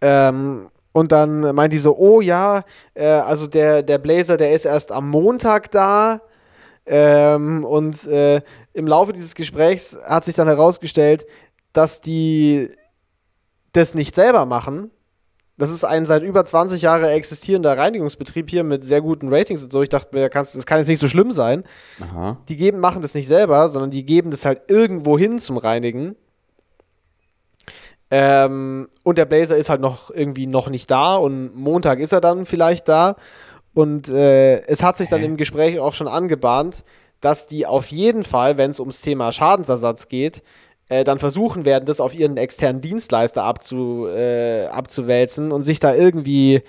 Ähm, und dann meint die so, oh ja, äh, also der, der Blazer, der ist erst am Montag da. Ähm, und äh, im Laufe dieses Gesprächs hat sich dann herausgestellt, dass die das nicht selber machen. Das ist ein seit über 20 Jahren existierender Reinigungsbetrieb hier mit sehr guten Ratings und so. Ich dachte mir, das kann jetzt nicht so schlimm sein Aha. die geben, machen das nicht selber, sondern die geben das halt irgendwo hin zum Reinigen. Ähm, und der Blazer ist halt noch irgendwie noch nicht da und Montag ist er dann vielleicht da. Und äh, es hat sich dann im Gespräch auch schon angebahnt, dass die auf jeden Fall, wenn es ums Thema Schadensersatz geht, äh, dann versuchen werden, das auf ihren externen Dienstleister abzu, äh, abzuwälzen und sich da irgendwie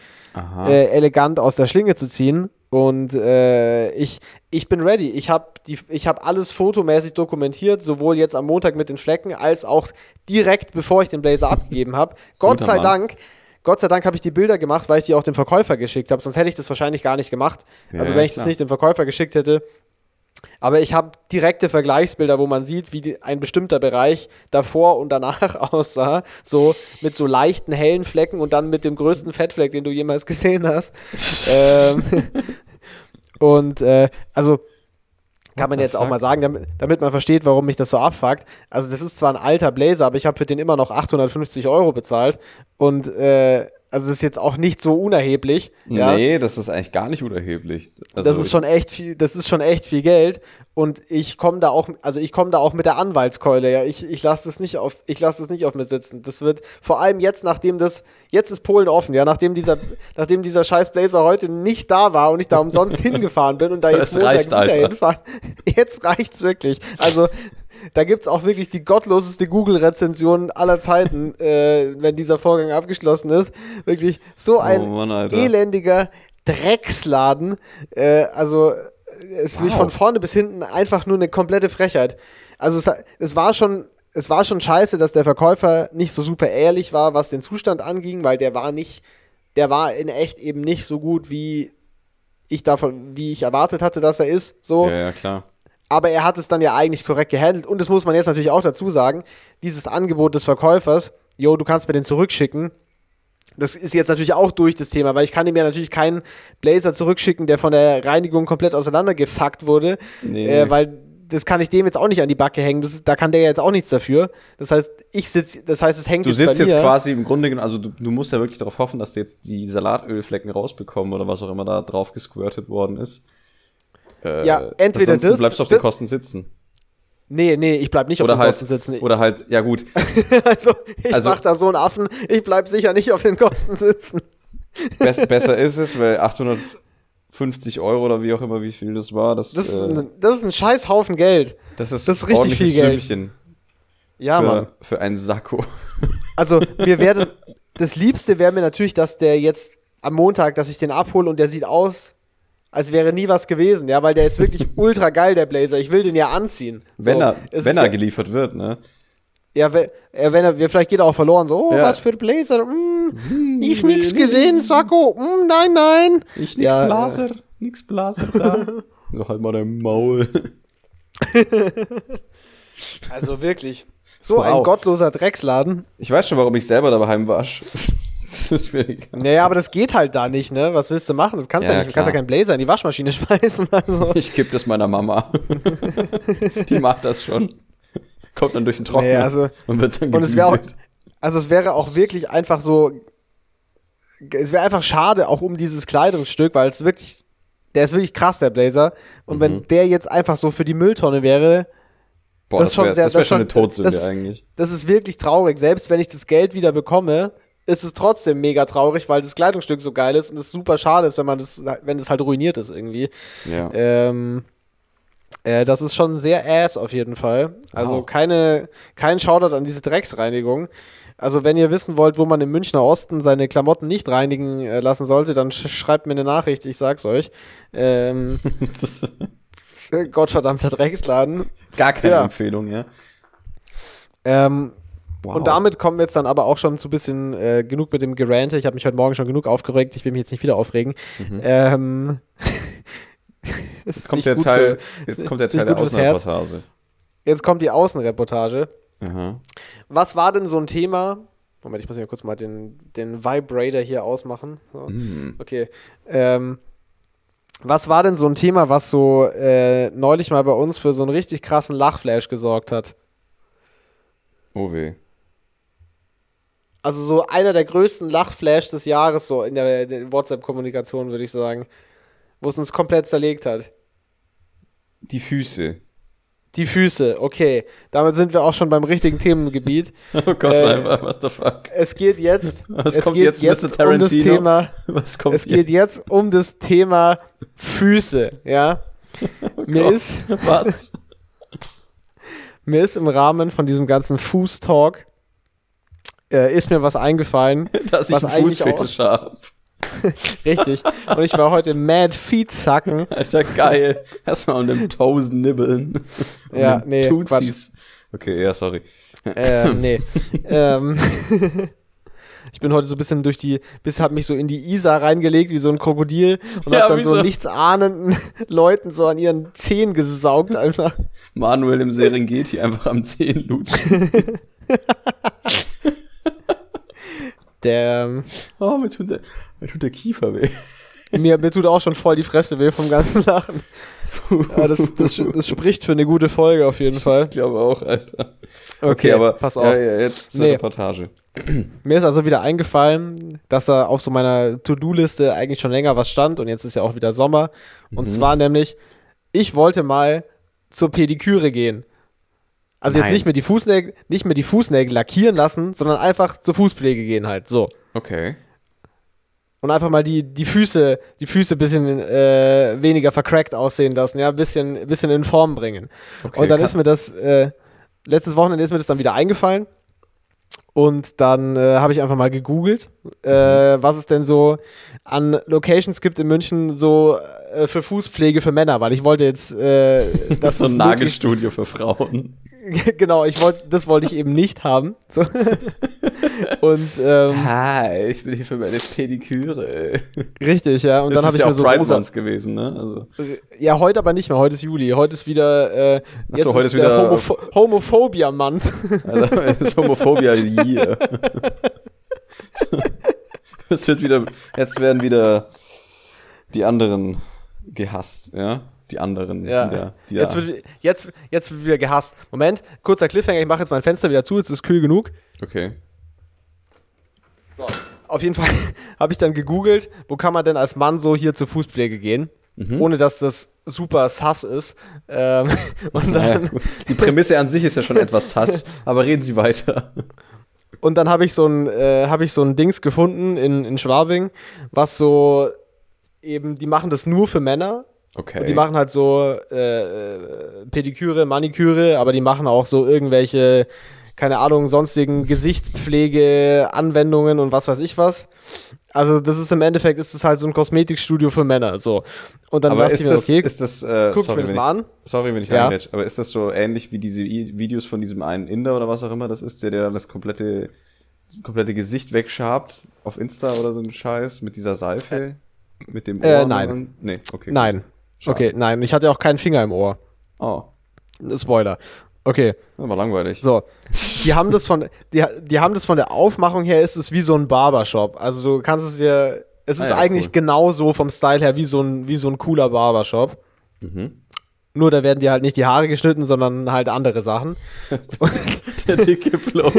äh, elegant aus der Schlinge zu ziehen. Und äh, ich, ich bin ready. Ich habe hab alles fotomäßig dokumentiert, sowohl jetzt am Montag mit den Flecken, als auch direkt bevor ich den Blazer <laughs> abgegeben habe. Gott sei. Dank. Gott sei Dank habe ich die Bilder gemacht, weil ich die auch dem Verkäufer geschickt habe. Sonst hätte ich das wahrscheinlich gar nicht gemacht. Ja, also wenn ich klar. das nicht dem Verkäufer geschickt hätte. Aber ich habe direkte Vergleichsbilder, wo man sieht, wie die, ein bestimmter Bereich davor und danach <laughs> aussah. So mit so leichten hellen Flecken und dann mit dem größten Fettfleck, den du jemals gesehen hast. <laughs> ähm, und äh, also kann man jetzt auch mal sagen, damit, damit man versteht, warum mich das so abfuckt. Also das ist zwar ein alter Blazer, aber ich habe für den immer noch 850 Euro bezahlt. Und äh, also das ist jetzt auch nicht so unerheblich. ja. Nee, das ist eigentlich gar nicht unerheblich. Also, Das ist schon echt viel, das ist schon echt viel Geld und ich komme da auch, also ich komme da auch mit der Anwaltskeule, ja. Ich, ich lasse das nicht auf, ich lasse das nicht auf mir sitzen. Das wird vor allem jetzt, nachdem das, jetzt ist Polen offen, ja, nachdem dieser, <laughs> nachdem dieser scheiß Blazer heute nicht da war und ich da umsonst <laughs> hingefahren bin und da jetzt Montag reicht, wieder Alter. hinfahren. <laughs> Jetzt reicht's wirklich. Also da gibt's auch wirklich die gottloseste Google-Rezension aller Zeiten, <laughs> äh, wenn dieser Vorgang abgeschlossen ist. Wirklich so ein Oh Mann, elendiger Drecksladen. Äh, also es Wow. wow. von vorne bis hinten einfach nur eine komplette Frechheit. Also es, es war schon es war schon scheiße, dass der Verkäufer nicht so super ehrlich war, was den Zustand anging, weil der war nicht der war in echt eben nicht so gut, wie ich davon wie ich erwartet hatte, dass er ist, so Ja, ja, klar. Aber er hat es dann ja eigentlich korrekt gehandelt. Und das muss man jetzt natürlich auch dazu sagen: dieses Angebot des Verkäufers, yo, du kannst mir den zurückschicken. Das ist jetzt natürlich auch durch das Thema, weil ich kann ihm ja natürlich keinen Blazer zurückschicken, der von der Reinigung komplett auseinandergefuckt wurde, Nee. äh, weil das kann ich dem jetzt auch nicht an die Backe hängen. Das, da kann der jetzt auch nichts dafür. Das heißt, ich sitze, das heißt, es hängt Du jetzt sitzt jetzt quasi im Grunde genommen, also du, du musst ja wirklich darauf hoffen, dass du jetzt die Salatölflecken rausbekommen oder was auch immer da drauf gesquirtet worden ist. Äh, Ja, entweder das- bleibst du auf den Kosten sitzen. Nee, nee, ich bleib nicht Oder auf den halt, Kosten sitzen. oder halt, ja gut, <laughs> also, ich Also- mach da so einen Affen, ich bleib sicher nicht auf den Kosten sitzen. bess, <laughs> besser ist es, weil 850 Euro oder wie auch immer, wie viel das war, das, Das ist, äh, ein, das ist ein scheiß Haufen Geld. das ist, das ist richtig viel Geld. Sümmchen Ja, Mann. für, für einen Sakko. <laughs> Also, mir wäre das, das Liebste wäre mir natürlich, dass der jetzt am Montag, dass ich den abhole und der sieht aus, als wäre nie was gewesen, ja, weil der ist wirklich <laughs> ultra geil, der Blazer. Ich will den ja anziehen. Wenn so, er, wenn er ja, geliefert wird, ne? ja, wenn, ja, wenn er, vielleicht geht er auch verloren. So, oh, Ja. was für Blazer. Mm, ich nix gesehen, Sakko. Mm, nein, nein. Ich nix Ja, Blaser, nix Blaser da. <laughs> so halt mal dein Maul. <laughs> Also wirklich. So Wow. ein gottloser Drecksladen. Ich weiß schon, warum ich selber daheim wasch. Das ist. Naja, aber das geht halt da nicht, ne? Was willst du machen? Das kannst du Ja, ja, nicht. Du kannst ja keinen Blazer in die Waschmaschine <laughs> schmeißen. Also. Ich gebe das meiner Mama. <laughs> Die macht das schon. Kommt dann durch den Trockner Nee, also- und wird dann Und es wäre auch, gebügelt. also es wäre auch wirklich einfach so, es wäre einfach schade, auch um dieses Kleidungsstück, weil es wirklich, der ist wirklich krass, der Blazer. Und Mhm. wenn der jetzt einfach so für die Mülltonne wäre, Boah, das das, ist schon wäre sehr- das wär das schon- eine Todsünde das- eigentlich. das ist wirklich traurig. Selbst wenn ich das Geld wieder bekomme, ist es trotzdem mega traurig, weil das Kleidungsstück so geil ist und es super schade ist, wenn man das, wenn es halt ruiniert ist irgendwie. Ja. Ähm, äh, das ist schon sehr ass auf jeden Fall. Also Wow. keine, kein Shoutout an diese Drecksreinigung. Also wenn ihr wissen wollt, wo man im Münchner Osten seine Klamotten nicht reinigen äh, lassen sollte, dann sch schreibt mir eine Nachricht, ich sag's euch. Ähm, <laughs> <laughs> Gottverdammter Drecksladen. gar keine Ja. Empfehlung, ja. Ähm, Wow. Und damit kommen wir jetzt dann aber auch schon zu ein bisschen äh, genug mit dem Gerante. Ich habe mich heute Morgen schon genug aufgeregt. Ich will mich jetzt nicht wieder aufregen. Ähm, <laughs> es ist Jetzt kommt der Teil, für- jetzt kommt der Teil der. Außenreportage. Jetzt kommt die Außenreportage. Aha. Was war denn so ein Thema? Moment, ich muss mir kurz mal den, den Vibrator hier ausmachen. So. Hm. Okay. Ähm, was war denn so ein Thema, was so äh, neulich mal bei uns für so einen richtig krassen Lachflash gesorgt hat? Oh weh. Also so einer der größten Lachflash des Jahres so in der, der WhatsApp-Kommunikation, würde ich sagen. Wo es uns komplett zerlegt hat. Die Füße. Die Füße, okay. Damit sind wir auch schon beim richtigen Themengebiet. <laughs> Oh Gott, Äh, what the fuck? Es geht jetzt, Was es kommt geht jetzt, jetzt, Mr. um das? Thema, <laughs> Was kommt es geht jetzt um das Thema Füße, ja. <laughs> mir, Oh Gott. ist, Was? mir ist im Rahmen von diesem ganzen Fußtalk äh, ist mir was eingefallen. <laughs> Dass ich einen Fußfetisch habe. <laughs> Richtig. Und ich war heute mad Feet sacken. Alter, geil. Erstmal an dem Toes nibbeln. <laughs> Ja, den nee, Tutsis. Okay, ja, sorry. Äh, nee. ähm, ich bin heute so ein bisschen durch die, bis hab mich so in die Isar reingelegt, wie so ein Krokodil und Ja, hab dann so so- nichtsahnenden Leuten so an ihren Zehen gesaugt einfach. Manuel im Serengeti einfach am Zehen lutschen. Der, Oh, mir tut der, mir tut der Kiefer weh. <laughs> mir, mir tut auch schon voll die Fresse weh vom ganzen Lachen. Ja, das, das, das spricht für eine gute Folge auf jeden Fall. Ich glaube auch, Alter. Okay, aber pass auf. Ja, ja, jetzt zur Nee. Reportage. <clears throat> Mir ist also wieder eingefallen, dass da auf so meiner To-Do-Liste eigentlich schon länger was stand und jetzt ist ja auch wieder Sommer. Und Mhm. zwar nämlich, ich wollte mal zur Pediküre gehen. Also jetzt Nein. nicht mehr, die Fußnägel, nicht mehr die Fußnägel lackieren lassen, sondern einfach zur Fußpflege gehen halt. So. Okay. Und einfach mal die, die Füße, die Füße ein bisschen äh, weniger vercrackt aussehen lassen, ja, ein bisschen, bisschen in Form bringen. okay Und dann ist mir das, äh, letztes Wochenende ist mir das dann wieder eingefallen. Und dann äh, habe ich einfach mal gegoogelt, äh, was es denn so an Locations gibt in München so äh, für Fußpflege für Männer, weil ich wollte jetzt, äh, <laughs> dass so ein Nagelstudio für Frauen. <laughs> genau, ich wollte, das wollte ich eben nicht haben. So. <laughs> Und ähm, Hi, ich bin hier für meine Pediküre. richtig, ja. Und das dann habe ist ich ja mir auch so Pride rosa, Month gewesen, ne? Also, Ja, heute aber nicht mehr. Heute ist Juli. Heute ist wieder. Äh, jetzt so, heute ist ist der wieder- Homopho Homophobia-Month. also <laughs> das ist Homophobia hier. <laughs> Es wird wieder, jetzt werden wieder die anderen gehasst, ja? Die anderen, Ja. die da, die Jetzt, wird, jetzt, jetzt wird wieder gehasst. Moment, kurzer Cliffhanger. Ich mache jetzt mein Fenster wieder zu. Jetzt ist kühl genug. Okay. So. Auf jeden Fall <laughs> habe ich dann gegoogelt, wo kann man denn als Mann so hier zur Fußpflege gehen, Mhm. ohne dass das super sass ist. Ähm, <laughs> Naja, die Prämisse an sich ist ja schon etwas sass, <laughs> aber reden Sie weiter. und dann habe ich so ein, äh, habe ich so ein Dings gefunden in, in Schwabing, was so eben, die machen das nur für Männer. Okay. Und die machen halt so äh, äh, Pediküre, Maniküre, aber die machen auch so irgendwelche, keine Ahnung, sonstigen Gesichtspflege-Anwendungen und was weiß ich was. Also das ist im Endeffekt, ist es halt so ein Kosmetikstudio für Männer. So. Und dann aber dachte ist ich mir, das, okay, ist das, äh, guck sorry, mir das wenn mal ich, an. sorry, wenn ich Ja. reingrätsch, aber ist das so ähnlich wie diese I Videos von diesem einen Inder oder was auch immer das ist, der der das komplette, das komplette Gesicht wegschabt auf Insta oder so ein Scheiß mit dieser Seife? mit dem äh, Ohr? nein. und- Nee, okay. Nein. Okay, nein. Ich hatte auch keinen Finger im Ohr. Oh. Spoiler. Okay, Das war langweilig. so. Die haben das von, die, die haben das von der Aufmachung her, ist es wie so ein Barbershop. Also du kannst es dir, es Ah ist ja, eigentlich cool. genauso vom Style her wie so ein, wie so ein cooler Barbershop. Mhm. Nur da werden dir halt nicht die Haare geschnitten, sondern halt andere Sachen. <laughs> Der dicke Float.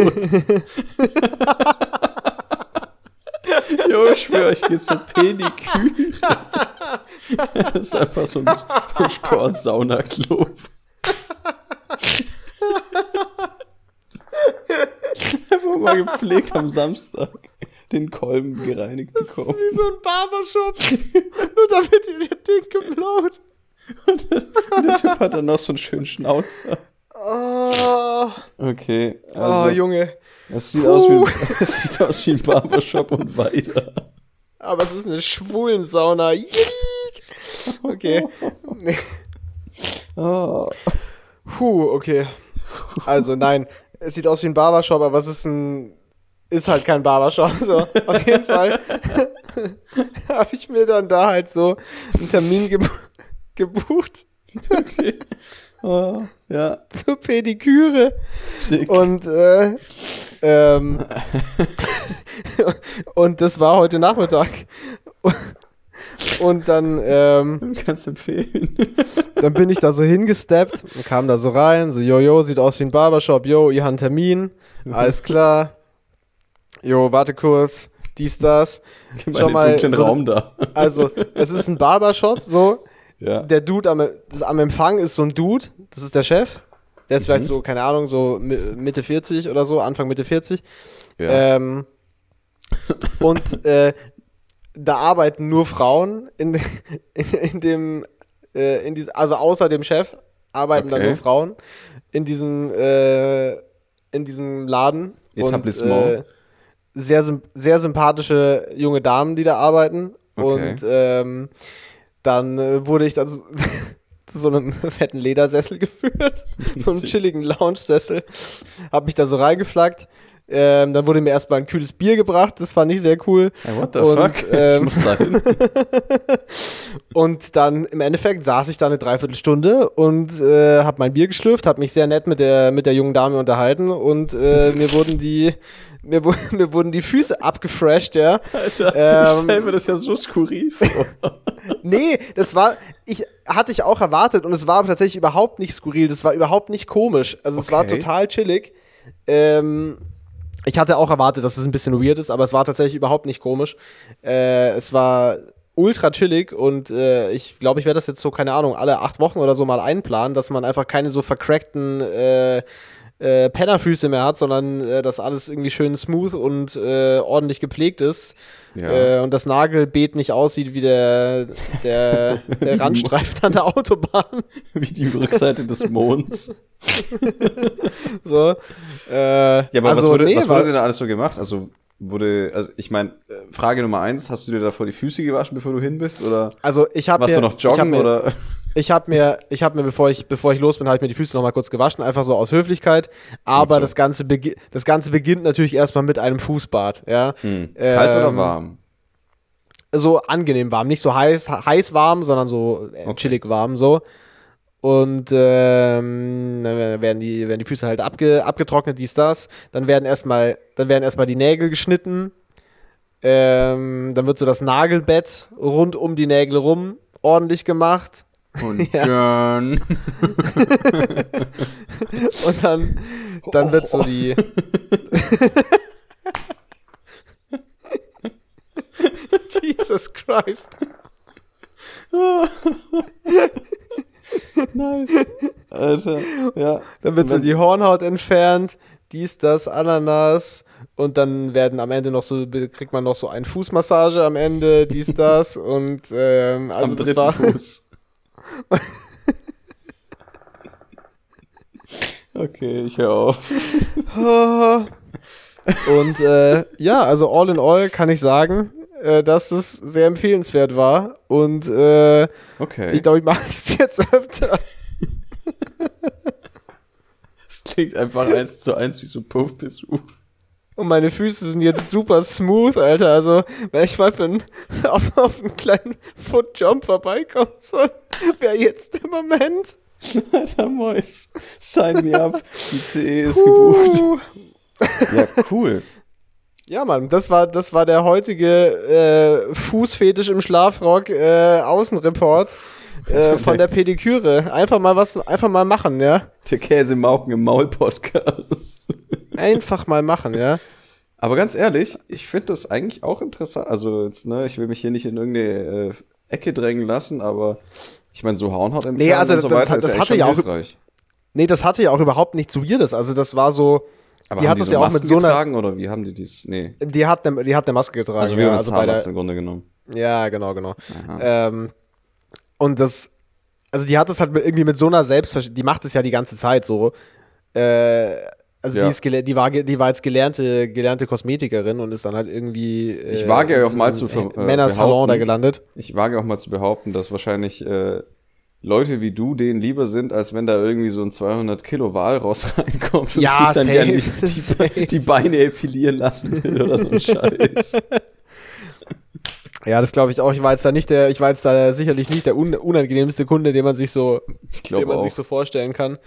jo, ich schwöre, ich gehe zur Pediküre. <laughs> das ist einfach so ein, so ein Sportsauna-Club. Einfach mal gepflegt am Samstag den Kolben gereinigt Das ist bekommen. wie so ein Barbershop. <laughs> Nur damit ihr der Dicke blaut. Und der, und der Typ hat dann noch so einen schönen Schnauzer. Oh, Okay, oh also Junge. es, sieht aus wie, <laughs> es sieht aus wie ein Barbershop und weiter. Aber es ist eine Schwulensauna. Okay. Nee. <laughs> Oh. Puh, okay. Also nein, es sieht aus wie ein Barbershop, aber es ist ein ist halt kein Barbershop. <laughs> So, auf jeden Fall <laughs> habe ich mir dann da halt so einen Termin geb <laughs> gebucht Okay. Oh, ja, zur Pediküre sick. und äh, ähm, und das war heute Nachmittag. Und dann ähm, <laughs> Kannst empfehlen. <laughs> Dann bin ich da so hingesteppt und kam da so rein, so, jojo, sieht aus wie ein Barbershop, jo, ihr habt einen Termin, alles klar. Jo, warte kurz, dies, das. <laughs> Schau mal, so- Raum da. Also, es ist ein Barbershop, so. Ja. Der Dude am, das, am Empfang ist so ein Dude, das ist der Chef. Der ist vielleicht Mhm. so, keine Ahnung, so Mi- Mitte 40 oder so, Anfang Mitte 40. ja. Ähm, und äh, da arbeiten nur Frauen in, in, in dem, äh, in dies, also außer dem Chef arbeiten da Okay. nur Frauen in diesem, äh, in diesem Laden. Etablissement. Und, äh, sehr, sehr sympathische junge Damen, die da arbeiten. Okay. Und ähm, dann äh, wurde ich dann so, <laughs> zu so einem <laughs> fetten Ledersessel <laughs> geführt, so einem chilligen Lounge-Sessel. Hab mich da so reingeflaggt. Ähm, dann wurde mir erstmal ein kühles Bier gebracht, das fand ich sehr cool. Hey, what the und, fuck? ähm, ich muss da hin. <laughs> Und dann im Endeffekt saß ich da eine Dreiviertelstunde und äh, habe mein Bier geschlürft, habe mich sehr nett mit der, mit der jungen Dame unterhalten und äh, <laughs> mir wurden die mir, <laughs> mir wurden die Füße abgefresht, ja. Alter, ähm, ich stell mir das ja so skurril vor. Nee, das war, ich hatte ich auch erwartet und es war tatsächlich überhaupt nicht skurril, das war überhaupt nicht komisch. Also es war Okay. total chillig. Ähm, ich hatte auch erwartet, dass es ein bisschen weird ist, aber es war tatsächlich überhaupt nicht komisch. Äh, es war ultra chillig und äh, ich glaube, ich werde das jetzt so, keine Ahnung, alle acht Wochen oder so mal einplanen, dass man einfach keine so vercrackten äh, äh, Pennerfüße mehr hat, sondern äh, dass alles irgendwie schön smooth und äh, ordentlich gepflegt ist. Ja. Äh, und das Nagelbeet nicht aussieht wie der, der, <laughs> der Randstreifen an der Autobahn. <laughs> Wie die Rückseite des Monds. <laughs> So. Äh, Ja, aber was, also, wurde, nee, was wurde denn da alles so gemacht? Also wurde, also ich meine, Frage Nummer eins, hast du dir davor die Füße gewaschen, bevor du hin bist? Oder Also ich habe warst mir, du noch joggen? mir, oder? Ich habe mir, ich habe mir, bevor ich, bevor ich los bin, habe ich mir die Füße noch mal kurz gewaschen, einfach so aus Höflichkeit. Aber so. das Ganze, das Ganze beginnt natürlich erstmal mit einem Fußbad, ja. Hm. Kalt oder Ähm, warm? So angenehm warm, nicht so heiß, heiß warm, sondern so äh, Okay. chillig warm so. Und ähm, dann werden die, werden die Füße halt abge, abgetrocknet, dies, das. Dann werden erstmal, dann werden erstmal die Nägel geschnitten. Ähm, dann wird so das Nagelbett rund um die Nägel rum ordentlich gemacht. Und <laughs> ja. dann <laughs> Und dann, dann wird so die. <laughs> Jesus Christ. nice. Alter, ja. Dann wird so die Hornhaut entfernt, dies, das, Ananas. Und dann werden am Ende noch so, kriegt man noch so eine Fußmassage am Ende, dies, das. Und ähm, also am das war. Fuß. Okay, ich höre auf. <laughs> Und äh, ja, also all in all kann ich sagen, äh, dass es sehr empfehlenswert war. Und äh, Okay. ich glaube, ich mache es jetzt öfter. <laughs> Es klingt einfach eins zu eins wie so Puffbesuch. Und meine Füße sind jetzt super smooth, Alter. Also, wenn ich mal für einen, <laughs> auf, auf einen kleinen Foot-Jump vorbeikommen soll, wäre jetzt der Moment. <laughs> Alter Mois, sign me up. Die CE ist gebucht. ja, cool. Ja, Mann, das war, das war der heutige äh, Fußfetisch im Schlafrock äh, Außenreport äh, <laughs> von der Pediküre. Einfach mal was, einfach mal machen, ja. Der Käsemauken im Maul Podcast. Einfach mal machen, ja. Aber ganz ehrlich, ich finde das eigentlich auch interessant. Also jetzt, ne, ich will mich hier nicht in irgendeine äh, Ecke drängen lassen, aber ich meine, so Hornhaut empfangen nee, also und so das, weiter das, das ja, hatte ja auch, Nee, das hatte ja auch überhaupt nichts Weirdes. Also das war so, aber die hat das so ja auch mit so einer. getragen oder wie haben die dies? Nee. Die hat eine, die hat eine Maske getragen. Also wie ja, also bei der, im Grunde genommen. Ja, genau, genau. Ähm, und das, also die hat das halt irgendwie mit so einer Selbstverständlichkeit, die macht es ja die ganze Zeit so. Äh, also ja. die, ist die, war, die war jetzt gelernte, gelernte Kosmetikerin und ist dann halt irgendwie äh, Ich wage ja auch mal zu äh, Männersalon da gelandet. Ich wage auch mal zu behaupten, dass wahrscheinlich äh, Leute wie du denen lieber sind, als wenn da irgendwie so ein 200 Kilo Walross <laughs> reinkommt und ja, sich dann gerne die, die, die, Beine epilieren lassen <laughs> will oder so ein Scheiß. Ja, das glaube ich auch. Ich war jetzt da nicht der, ich war jetzt da sicherlich nicht der un unangenehmste Kunde, den man sich so, den man auch. sich so vorstellen kann.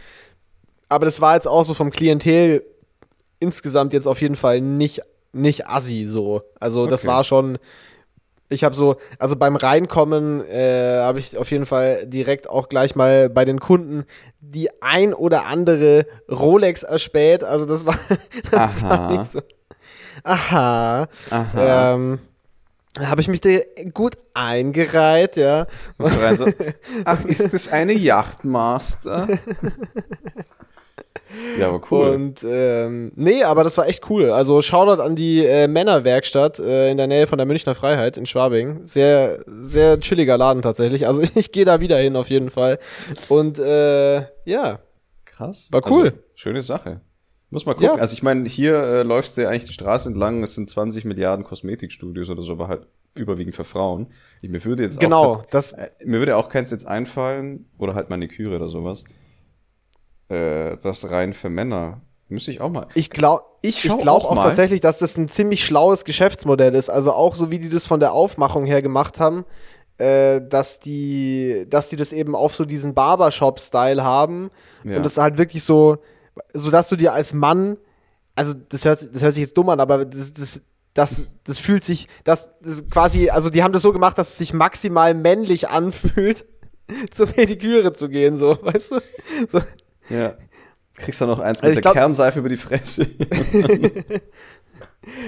Aber das war jetzt auch so vom Klientel insgesamt jetzt auf jeden Fall nicht, nicht assi so. Also okay. das war schon, ich habe so, also beim Reinkommen äh, habe ich auf jeden Fall direkt auch gleich mal bei den Kunden die ein oder andere Rolex erspäht. Also das war, <laughs> das Aha. war nicht so. Aha. Aha. Ähm, habe ich mich da gut eingereiht, ja. Also, <laughs> ach, ist das eine Yachtmaster? <laughs> Ja, aber cool. Und ähm, nee, aber das war echt cool. Also Shoutout an die äh, Männerwerkstatt äh, in der Nähe von der Münchner Freiheit in Schwabing. Sehr, sehr chilliger Laden tatsächlich. Also <laughs> ich gehe da wieder hin auf jeden Fall. Und äh, ja. Krass. War cool. Also, schöne Sache. Muss mal gucken. Ja. Also ich meine, hier äh, läufst du ja eigentlich die Straße entlang. Es sind 20 Milliarden Kosmetikstudios oder so, aber halt überwiegend für Frauen. Ich, mir würde jetzt genau, auch das, äh, mir würde auch keins jetzt einfallen oder halt Maniküre oder sowas äh, das rein für Männer. Müsste ich auch mal. Ich glaube ich, ich glaub auch, auch tatsächlich, dass das ein ziemlich schlaues Geschäftsmodell ist. Also auch so wie die das von der Aufmachung her gemacht haben, äh, dass die, dass die das eben auf so diesen Barbershop-Style haben ja. und das halt wirklich so, so dass du dir als Mann, also das hört, das hört sich jetzt dumm an, aber das, das, das, das fühlt sich, das, das quasi, also die haben das so gemacht, dass es sich maximal männlich anfühlt, <laughs> zur Pediküre zu gehen, so, weißt du? So, ja. Kriegst du noch eins also mit der glaub, Kernseife über die Fresse. <laughs>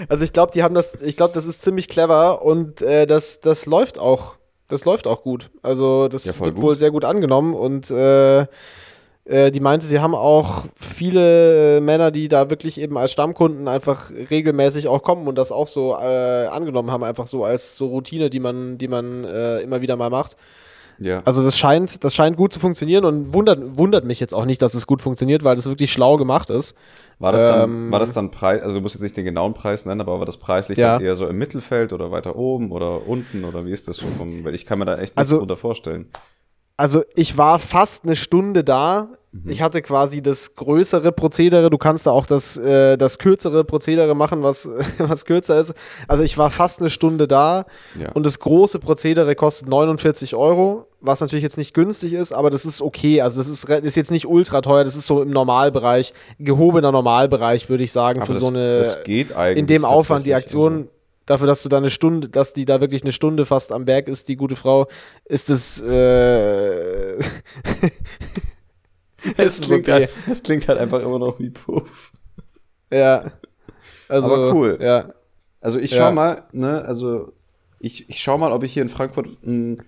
also ich glaube, die haben das, ich glaube, das ist ziemlich clever und äh, das, das läuft auch. Das läuft auch gut. Also das ja, wird gut. wohl sehr gut angenommen und äh, äh, die meinte, sie haben auch viele Männer, die da wirklich eben als Stammkunden einfach regelmäßig auch kommen und das auch so äh, angenommen haben, einfach so als so Routine, die man, die man äh, immer wieder mal macht. Ja. Also das scheint, das scheint gut zu funktionieren und wundert, wundert mich jetzt auch nicht, dass es gut funktioniert, weil das wirklich schlau gemacht ist. War das dann, ähm, war das dann Preis, also du musst jetzt nicht den genauen Preis nennen, aber war das preislich ja. eher so im Mittelfeld oder weiter oben oder unten oder wie ist das so vom, weil ich kann mir da echt nichts also, drunter vorstellen. Also ich war fast eine Stunde da Mhm. Ich hatte quasi das größere Prozedere. Du kannst da auch das, äh, das kürzere Prozedere machen, was, <laughs> was kürzer ist. Also ich war fast eine Stunde da ja. und das große Prozedere kostet 49 Euro, was natürlich jetzt nicht günstig ist, aber das ist okay. Also das ist, ist jetzt nicht ultra teuer, das ist so im Normalbereich, gehobener Normalbereich, würde ich sagen, aber für das, so eine das geht eigentlich in dem Aufwand die Aktion. Also dafür, dass du da eine Stunde, dass die da wirklich eine Stunde fast am Werk ist, die gute Frau, ist es äh, <laughs> <laughs> es, klingt okay. halt, es klingt halt einfach immer noch wie Puff. Ja. Also, Aber cool. Ja. Also ich schau ja. mal, ne, also ich, ich schau mal, ob ich hier in Frankfurt ein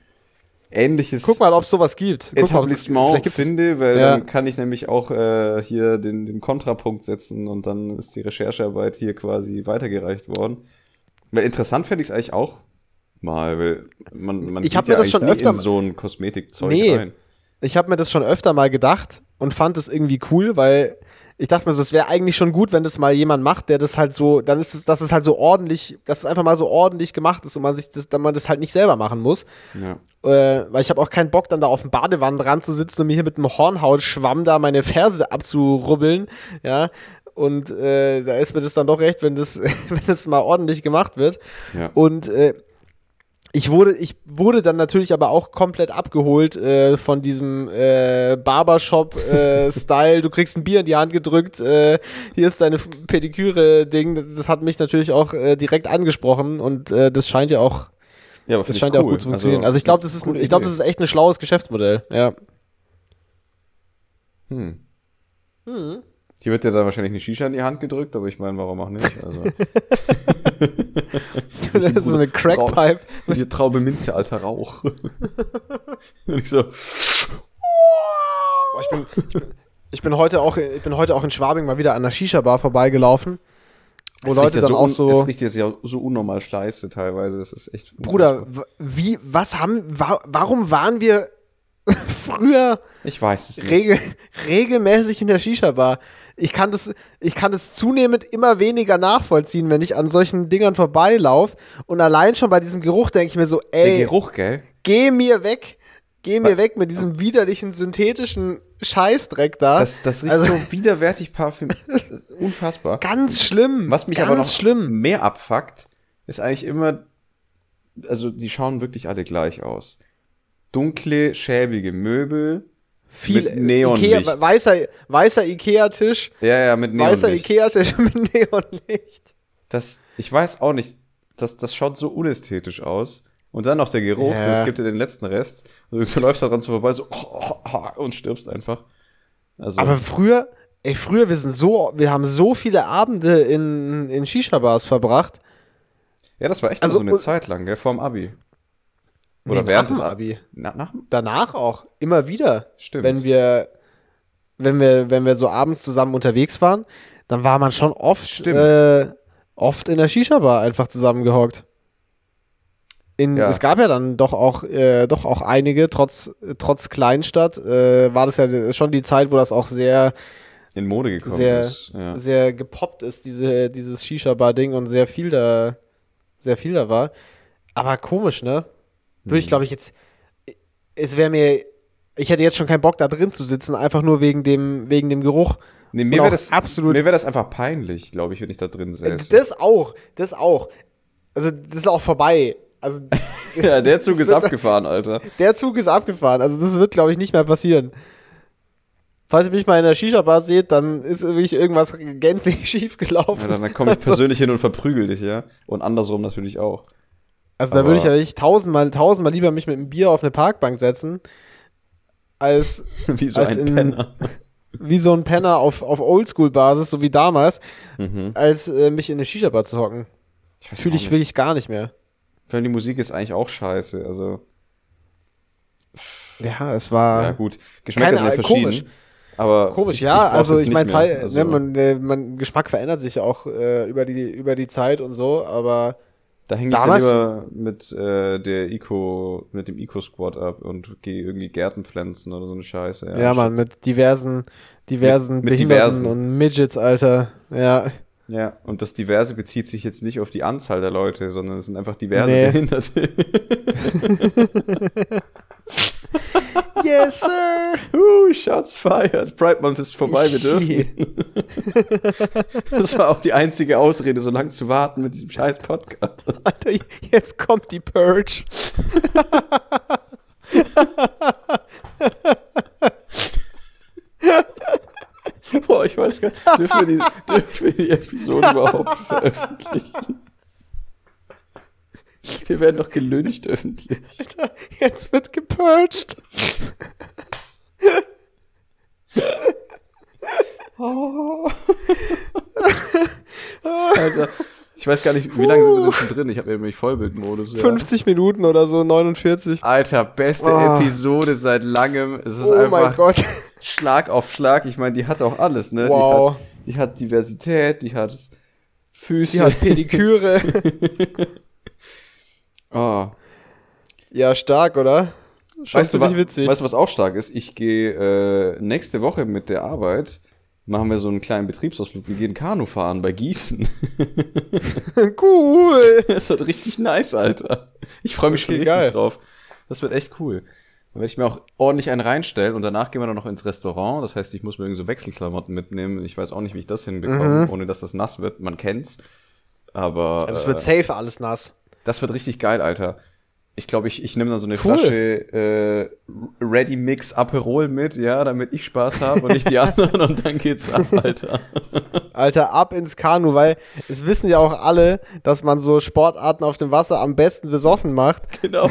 ähnliches Guck mal, ob es sowas gibt. Guck Etablissement mal, finde, weil ja. dann kann ich nämlich auch äh, hier den, den Kontrapunkt setzen und dann ist die Recherchearbeit hier quasi weitergereicht worden. Weil interessant fände ich es eigentlich auch mal, weil man, man ich mir ja das schon öfter in so ein Kosmetikzeug nee. rein ich habe mir das schon öfter mal gedacht und fand es irgendwie cool, weil ich dachte mir so, es wäre eigentlich schon gut, wenn das mal jemand macht, der das halt so, dann ist es, dass es halt so ordentlich, dass es einfach mal so ordentlich gemacht ist und man sich das, dann man das halt nicht selber machen muss. Ja. Äh, weil ich habe auch keinen Bock, dann da auf dem Badewannenrand zu sitzen und mir hier mit einem Hornhautschwamm da meine Ferse abzurubbeln, ja. Und äh, da ist mir das dann doch recht, wenn das, <laughs> wenn das mal ordentlich gemacht wird. Ja. Und äh, ich wurde, ich wurde dann natürlich aber auch komplett abgeholt äh, von diesem äh, Barbershop-Style. <laughs> du kriegst ein Bier in die Hand gedrückt, äh, hier ist deine Pediküre-Ding. Das hat mich natürlich auch äh, direkt angesprochen und äh, das scheint ja auch, Ja, das scheint ja auch cool. gut zu funktionieren. Also, ich glaube, das ist, ein, ich glaube, das ist echt ein schlaues Geschäftsmodell. Ja. Hm. Hm. Hier wird dir dann wahrscheinlich eine Shisha in die Hand gedrückt, aber ich meine, warum auch nicht? Also, <laughs> <laughs> das ist so eine Crackpipe. und hier Traube Minze, alter Rauch. <laughs> und ich so, Boah, ich, bin, ich, bin, ich, bin heute auch, ich bin heute auch in Schwabing mal wieder an der Shisha-Bar vorbeigelaufen. Wo es Leute riecht ja dann so auch so. Es riecht jetzt ja so unnormal scheiße teilweise. Das ist echt. Bruder, wie, was haben, wa warum waren wir <laughs> früher Ich weiß es nicht. regel, regelmäßig in der Shisha-Bar? Ich kann das, ich kann das zunehmend immer weniger nachvollziehen, wenn ich an solchen Dingern vorbeilaufe. Und allein schon bei diesem Geruch denke ich mir so, Der ey, Geruch, gell? geh mir weg. Geh mir weg mit diesem widerlichen synthetischen Scheißdreck da. Das, das riecht Also- so widerwärtig parfüm. <laughs> Unfassbar. ganz schlimm. Was mich ganz aber noch schlimm. mehr abfuckt, ist eigentlich immer, also die schauen wirklich alle gleich aus. Dunkle, schäbige Möbel. Viel mit Neonlicht. Ikea, weißer, weißer Ikea-Tisch. Ja, ja, mit Weißer Neonlicht. Ikea-Tisch <laughs> mit Neonlicht. Das, ich weiß auch nicht, das, das schaut so unästhetisch aus. Und dann noch der Geruch, Ja. das gibt dir den letzten Rest. Also, du läufst da dran so vorbei, so oh, oh, oh, und stirbst einfach. Also, Aber früher, ey, früher, wir sind so, wir haben so viele Abende in, in Shisha-Bars verbracht. ja, das war echt also, so eine und- Zeit lang, gell, vorm Abi. Oder Nee, während des Abi. Na, nach? Danach auch, immer wieder. Stimmt. Wenn wir, wenn wir, wenn wir so abends zusammen unterwegs waren, dann war man schon oft, äh, oft in der Shisha-Bar einfach zusammengehockt. In, Ja. Es gab ja dann doch auch, äh, doch auch einige, trotz, trotz Kleinstadt, äh, war das ja schon die Zeit, wo das auch sehr, In Mode gekommen sehr, ist. Ja. sehr gepoppt ist, diese, dieses Shisha-Bar-Ding und sehr viel da, sehr viel da war. Aber komisch, ne? Würde Mhm. ich, glaube ich, jetzt, es wäre mir, ich hätte jetzt schon keinen Bock, da drin zu sitzen, einfach nur wegen dem, wegen dem Geruch. Nee, mir wäre das, absolut- mir wär das einfach peinlich, glaube ich, wenn ich da drin Äh, säße. Das auch, das auch. Also, das ist auch vorbei. Also, <laughs> ja, der <laughs> Zug ist abgefahren, <laughs> Alter. der Zug ist abgefahren. Also, das wird, glaube ich, nicht mehr passieren. Falls ihr mich mal in der Shisha-Bar seht, dann ist wirklich irgendwas gänzlich schief gelaufen. Ja, dann, dann komme ich persönlich hin und verprügel dich, ja. Und andersrum natürlich auch. Also da würde ich ja wirklich tausendmal, tausendmal lieber mich mit einem Bier auf eine Parkbank setzen, als <laughs> Wie so Als ein in- Penner. <laughs> wie so ein Penner auf, auf Oldschool-Basis, so wie damals, Mhm. als äh, mich in eine Shisha-Bar zu hocken. Fühle ich nicht. wirklich gar nicht mehr. Vor allem die Musik ist eigentlich auch scheiße. Also, Ja, es war ja gut. Geschmäcker sind ja verschieden. komisch. Aber komisch, ich- ja. ich brauch's also ich nicht meine, Also, ne, man, äh, man, Geschmack verändert sich ja auch äh, über, die, über die Zeit und so, aber da hänge ich damals- lieber mit äh, der Eco, mit dem Eco-Squad ab und gehe irgendwie Gärten pflanzen oder so eine Scheiße. ja, Mann, mit diversen, diversen Mit- mit Behinderten diversen. und Midgets, Alter. Ja. Ja, und das Diverse bezieht sich jetzt nicht auf die Anzahl der Leute, sondern es sind einfach diverse Nee. Behinderte. <laughs> <laughs> <laughs> yes, sir! uh, Shots fired. Pride Month ist vorbei, wir dürfen. <laughs> Das war auch die einzige Ausrede, so lange zu warten mit diesem scheiß Podcast. Alter, jetzt kommt die Purge. Boah, ich weiß gar nicht, dürfen wir die, dürfen wir die Episode überhaupt veröffentlichen? Wir werden doch gelüncht öffentlich. Alter, jetzt wird gepurged. Alter, ich weiß gar nicht, wie lange sind wir denn schon drin? Ich habe nämlich Vollbildmodus. Ja. 50 Minuten oder so, 49. Alter, beste Oh. Episode seit langem. Es ist oh mein einfach Gott. Schlag auf Schlag. Ich meine, die hat auch alles, ne? Wow. Die, hat, die hat Diversität, die hat Füße. Die hat Pediküre. <laughs> oh. ja, stark, oder? Schon Weißt du, ziemlich wa- witzig. weißt du, was auch stark ist? Ich gehe äh, nächste Woche mit der Arbeit, machen wir so einen kleinen Betriebsausflug. Wir gehen Kanu fahren bei Gießen. <laughs> cool. Das wird richtig nice, Alter. Ich freue mich schon Okay, richtig geil. drauf. Das wird echt cool. Dann werde ich mir auch ordentlich einen reinstellen und danach gehen wir dann noch ins Restaurant. Das heißt, ich muss mir irgendwie so Wechselklamotten mitnehmen. Ich weiß auch nicht, wie ich das hinbekomme, Mhm. ohne dass das nass wird. Man kennt's. Aber Das äh, wird safe alles nass. Das wird richtig geil, Alter. Ich glaube, ich, ich nehme dann so eine Cool. Flasche äh, Ready Mix Aperol mit, ja, damit ich Spaß habe und nicht die <laughs> anderen und dann geht's ab, Alter. Alter, ab ins Kanu, weil es wissen ja auch alle, dass man so Sportarten auf dem Wasser am besten besoffen macht. Genau.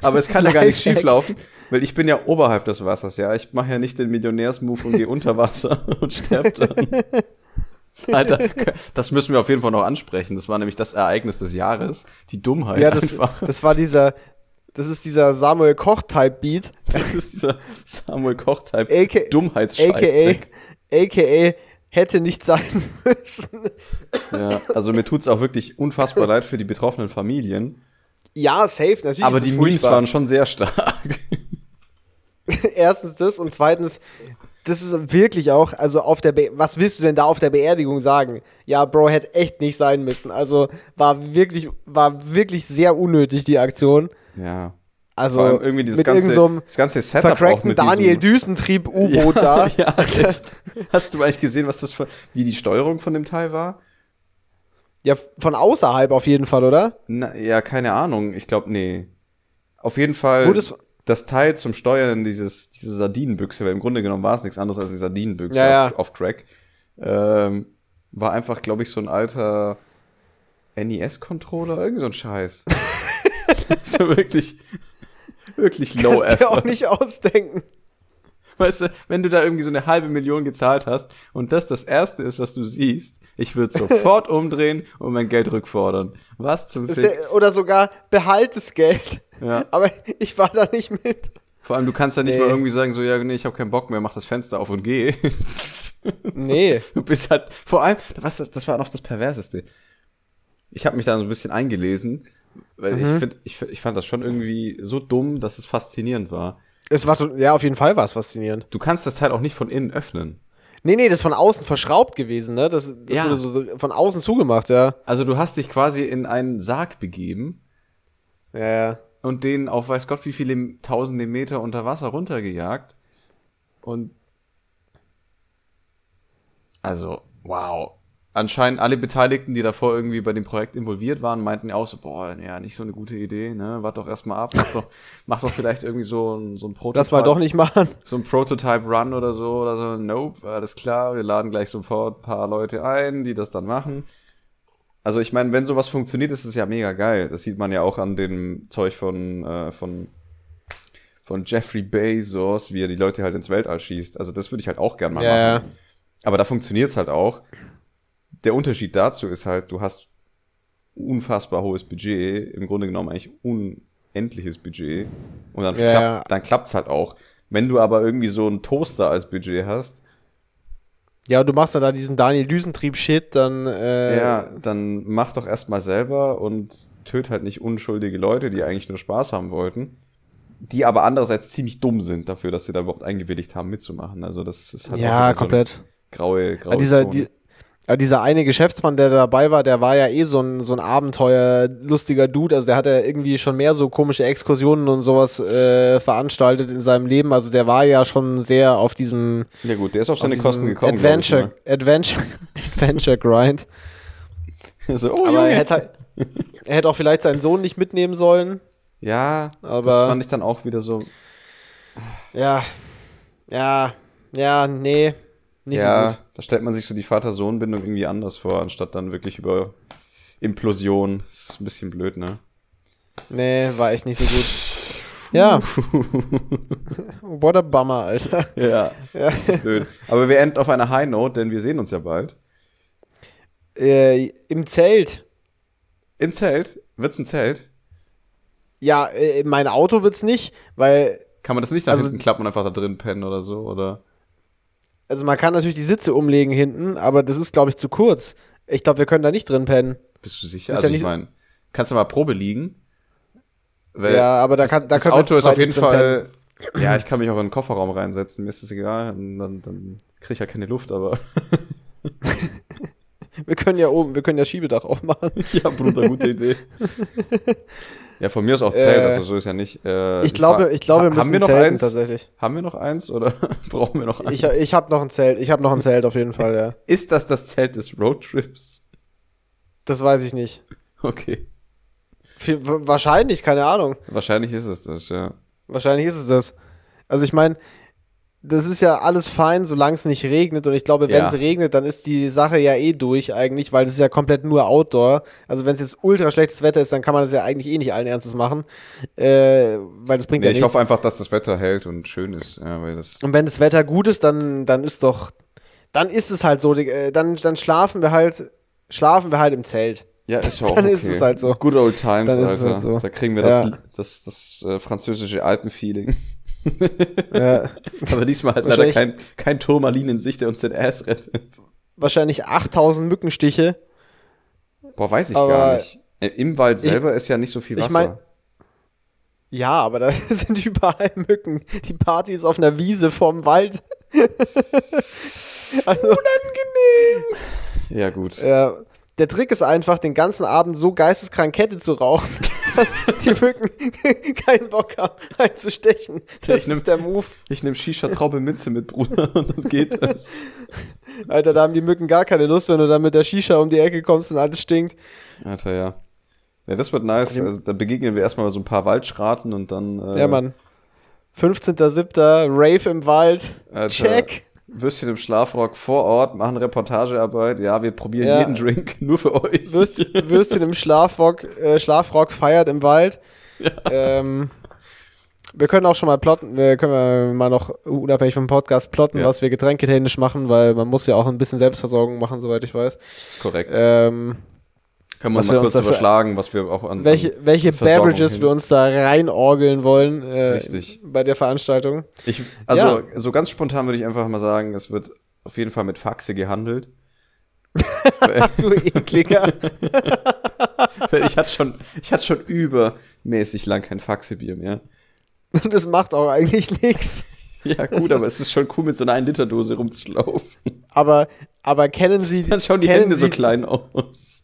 Aber es kann ja gar nicht schief laufen, weil ich bin ja oberhalb des Wassers, ja. Ich mache ja nicht den Millionärsmove und gehe unter Wasser und sterb dann. <laughs> <laughs> Alter, das müssen wir auf jeden Fall noch ansprechen. Das war nämlich das Ereignis des Jahres. Die Dummheit Ja, das, einfach. das war dieser, das ist dieser Samuel Koch-Type-Beat, Das ist dieser Samuel Koch-Type aka, Dummheitsscheißdreck. aka hätte nicht sein müssen. Ja, also mir tut's auch wirklich unfassbar leid für die betroffenen Familien. Ja, safe, natürlich. Aber die es Memes waren schon sehr stark. <laughs> Erstens das und zweitens, das ist wirklich auch, also auf der, Be was willst du denn da auf der Beerdigung sagen? Ja, Bro, hätte echt nicht sein müssen. Also war wirklich, war wirklich sehr unnötig, die Aktion. Ja. Also Vor allem irgendwie dieses mit ganze, so das ganze Setup auch vercrackten mit Daniel diesem, Düsentrieb-U-Boot <laughs> da. <laughs> Ja, echt. Hast du eigentlich gesehen, was das für, wie die Steuerung von dem Teil war? Ja, von außerhalb auf jeden Fall, oder? Na, ja, keine Ahnung. Ich glaube, nee. Auf jeden Fall Gut, es- das Teil zum Steuern, dieses, diese Sardinenbüchse, weil im Grunde genommen war es nichts anderes als eine Sardinenbüchse Ja, auf, ja. auf Crack, ähm, war einfach, glaube ich, so ein alter NES-Controller, irgend so ein Scheiß. <laughs> so wirklich, wirklich low Kannst dir auch effort. nicht ausdenken. Weißt du, wenn du da irgendwie so eine halbe Million gezahlt hast und das das erste ist, was du siehst, ich würde sofort <laughs> umdrehen und mein Geld rückfordern. Was zum Fick? oder sogar behalt das Geld. Ja. <laughs> Aber ich war da nicht mit. Vor allem, du kannst ja nicht Nee. mal irgendwie sagen, so, ja, nee, ich habe keinen Bock mehr, mach das Fenster auf und geh. <laughs> Nee. Du bist halt, vor allem, was, das, war noch das Perverseste. Ich habe mich da so ein bisschen eingelesen, weil ich, find, ich, ich fand das schon irgendwie so dumm, dass es faszinierend war. Es war, ja, auf jeden Fall war es faszinierend. Du kannst das Teil auch nicht von innen öffnen. Nee, nee, das ist von außen verschraubt gewesen, ne? Das, das Ja. wurde so von außen zugemacht, ja. Also du hast dich quasi in einen Sarg begeben Ja, ja. Und den auf weiß Gott wie viele tausende Meter unter Wasser runtergejagt. Und also, wow. Anscheinend alle Beteiligten, die davor irgendwie bei dem Projekt involviert waren, meinten ja auch so, boah, ja, nicht so eine gute Idee, ne? Wart doch erstmal ab, mach doch, <laughs> mach doch vielleicht irgendwie so ein, so ein Prototype. Lass mal doch nicht machen. <laughs> So ein Prototype-Run oder so, oder so, nope, alles klar, wir laden gleich sofort ein paar Leute ein, die das dann machen. Also ich meine, wenn sowas funktioniert, ist es ja mega geil. Das sieht man ja auch an dem Zeug von, äh, von, von Jeffrey Bezos, wie er die Leute halt ins Weltall schießt. Also das würde ich halt auch gern mal Ja, machen. Aber da funktioniert es halt auch. Der Unterschied dazu ist halt, du hast unfassbar hohes Budget, im Grunde genommen eigentlich unendliches Budget. Und dann, Ja, klappt, dann klappt's halt auch. Wenn du aber irgendwie so einen Toaster als Budget hast, Ja, und du machst dann da diesen Daniel Düsentrieb-Shit, dann, äh, ja, dann mach doch erstmal selber und töt halt nicht unschuldige Leute, die eigentlich nur Spaß haben wollten. Die aber andererseits ziemlich dumm sind dafür, dass sie da überhaupt eingewilligt haben, mitzumachen. Also das ist halt ja, wieder so komplett. graue, graue Ja, dieser, die, ja, dieser eine Geschäftsmann, der dabei war, der war ja eh so ein, so ein abenteuerlustiger Dude. Also der hat ja irgendwie schon mehr so komische Exkursionen und sowas äh, veranstaltet in seinem Leben. Also der war ja schon sehr auf diesem, ja gut, der ist auf auf seine diesem Kosten gekommen. glaub ich, Adventure, Adventure, <laughs> Adventure Grind. ne? <laughs> so, oh, Aber er hätte, <laughs> er hätte auch vielleicht seinen Sohn nicht mitnehmen sollen. ja, Aber- das fand ich dann auch wieder so, Ja, ja, ja, nee, nicht ja, so gut. da stellt man sich so die Vater-Sohn-Bindung irgendwie anders vor, anstatt dann wirklich über Implosion. Das ist ein bisschen blöd, ne? Nee, war echt nicht so gut. Ja. <laughs> What a Bummer, Alter. Ja, Ja. blöd. Aber wir enden auf einer High Note, denn wir sehen uns ja bald. Äh, Im Zelt. Im Zelt? Wird's ein Zelt? Ja, äh, mein Auto wird's nicht, weil, Kann man das nicht nach Also- hinten klappen und einfach da drin pennen oder so? Oder? Also man kann natürlich die Sitze umlegen hinten, aber das ist, glaube ich, zu kurz. Ich glaube, wir können da nicht drin pennen. Bist du sicher? Ist also ja ich meine, kannst du mal Probe liegen? Weil Ja, aber da das, kann- da das Auto ist auf jeden Fall. Ja, ich kann mich auch in den Kofferraum reinsetzen, mir ist das egal. Und dann, dann kriege ich ja keine Luft, aber. <laughs> Wir können ja oben, wir können ja Schiebedach aufmachen. ja, Bruder, gute Idee. <laughs> ja, von mir aus auch Zelt, Äh, also so ist ja nicht. Äh, Ich glaube, ich glaube, wir müssen haben wir noch zelten eins? tatsächlich. Haben wir noch eins oder <laughs> brauchen wir noch eins? Ich, ich habe noch ein Zelt. Ich habe noch ein Zelt auf jeden Fall, ja. <laughs> ist das das Zelt des Roadtrips? Das weiß ich nicht. Okay. Viel- Wahrscheinlich, keine Ahnung. Wahrscheinlich ist es das, ja. Wahrscheinlich ist es das. Also ich meine, das ist ja alles fein, solange es nicht regnet. Und ich glaube, wenn Ja. es regnet, dann ist die Sache ja eh durch eigentlich, weil es ist ja komplett nur Outdoor. Also wenn es jetzt ultra schlechtes Wetter ist, dann kann man das ja eigentlich eh nicht allen Ernstes machen. Äh, weil das bringt Nee, ja ich nichts. hoffe einfach, dass das Wetter hält und schön ist. Ja, das Und wenn das Wetter gut ist, dann, dann ist doch, dann ist es halt so, äh, dann, dann schlafen wir halt, schlafen wir halt im Zelt. ja, ist ja <laughs> auch Dann okay. ist es halt so. Good old times, Dann Alter. halt so. Da kriegen wir Ja. das, das, das äh, französische Alpenfeeling. <laughs> Ja, Aber diesmal hat leider Wahrscheinlich- kein, kein Turmalin in sich, der uns den Ass rettet. wahrscheinlich 8000 Mückenstiche. Boah, weiß ich Aber gar nicht. Äh, Im Wald ich- selber ist ja nicht so viel Wasser. ich mein- Ja, aber da <laughs> sind überall Mücken. Die Party ist auf einer Wiese vorm Wald. <laughs> also, ja, gut. ja, der Trick ist einfach, den ganzen Abend so geisteskrank Kette zu rauchen, <laughs> dass die Mücken <laughs> keinen Bock haben, einzustechen. Das Ich nehm- ist der Move. Ich nehme Shisha-Traube Minze mit, Bruder, <laughs> und dann geht das. Alter, da haben die Mücken gar keine Lust, wenn du dann mit der Shisha um die Ecke kommst und alles stinkt. Alter, ja. Ja, das wird nice. Also, da begegnen wir erstmal so ein paar Waldschraten und dann. Äh, Ja, Mann. 15.07. Rave im Wald. Alter, Check. Würstchen im Schlafrock vor Ort, machen Reportagearbeit. Ja, wir probieren Ja. jeden Drink <laughs> nur für euch. Würstchen, Würstchen im Schlafrock, äh, Schlafrock feiert im Wald. Ähm, wir können auch schon mal plotten, wir können mal noch unabhängig vom Podcast plotten, Ja. was wir getränketechnisch machen, weil man muss ja auch ein bisschen Selbstversorgung machen, soweit ich weiß. Korrekt. Ähm, Können wir mal wir kurz überschlagen, was wir auch an. welche welche Versorgung Beverages hin. wir uns da reinorgeln wollen äh, Richtig. bei der Veranstaltung. an, ich, also, Ja. so ganz spontan würde ich einfach mal sagen, es wird auf jeden Fall mit Faxe gehandelt. <laughs> Du ekliger. <laughs> Ich hatte schon, ich hatte schon übermäßig lang kein Faxebier mehr. Und das macht auch eigentlich nichts. <laughs> Ja, gut, aber es ist schon cool, mit so einer 1-Liter-Dose rumzulaufen. Aber, aber kennen Sie, Dann schauen die Hände so Sie, klein aus.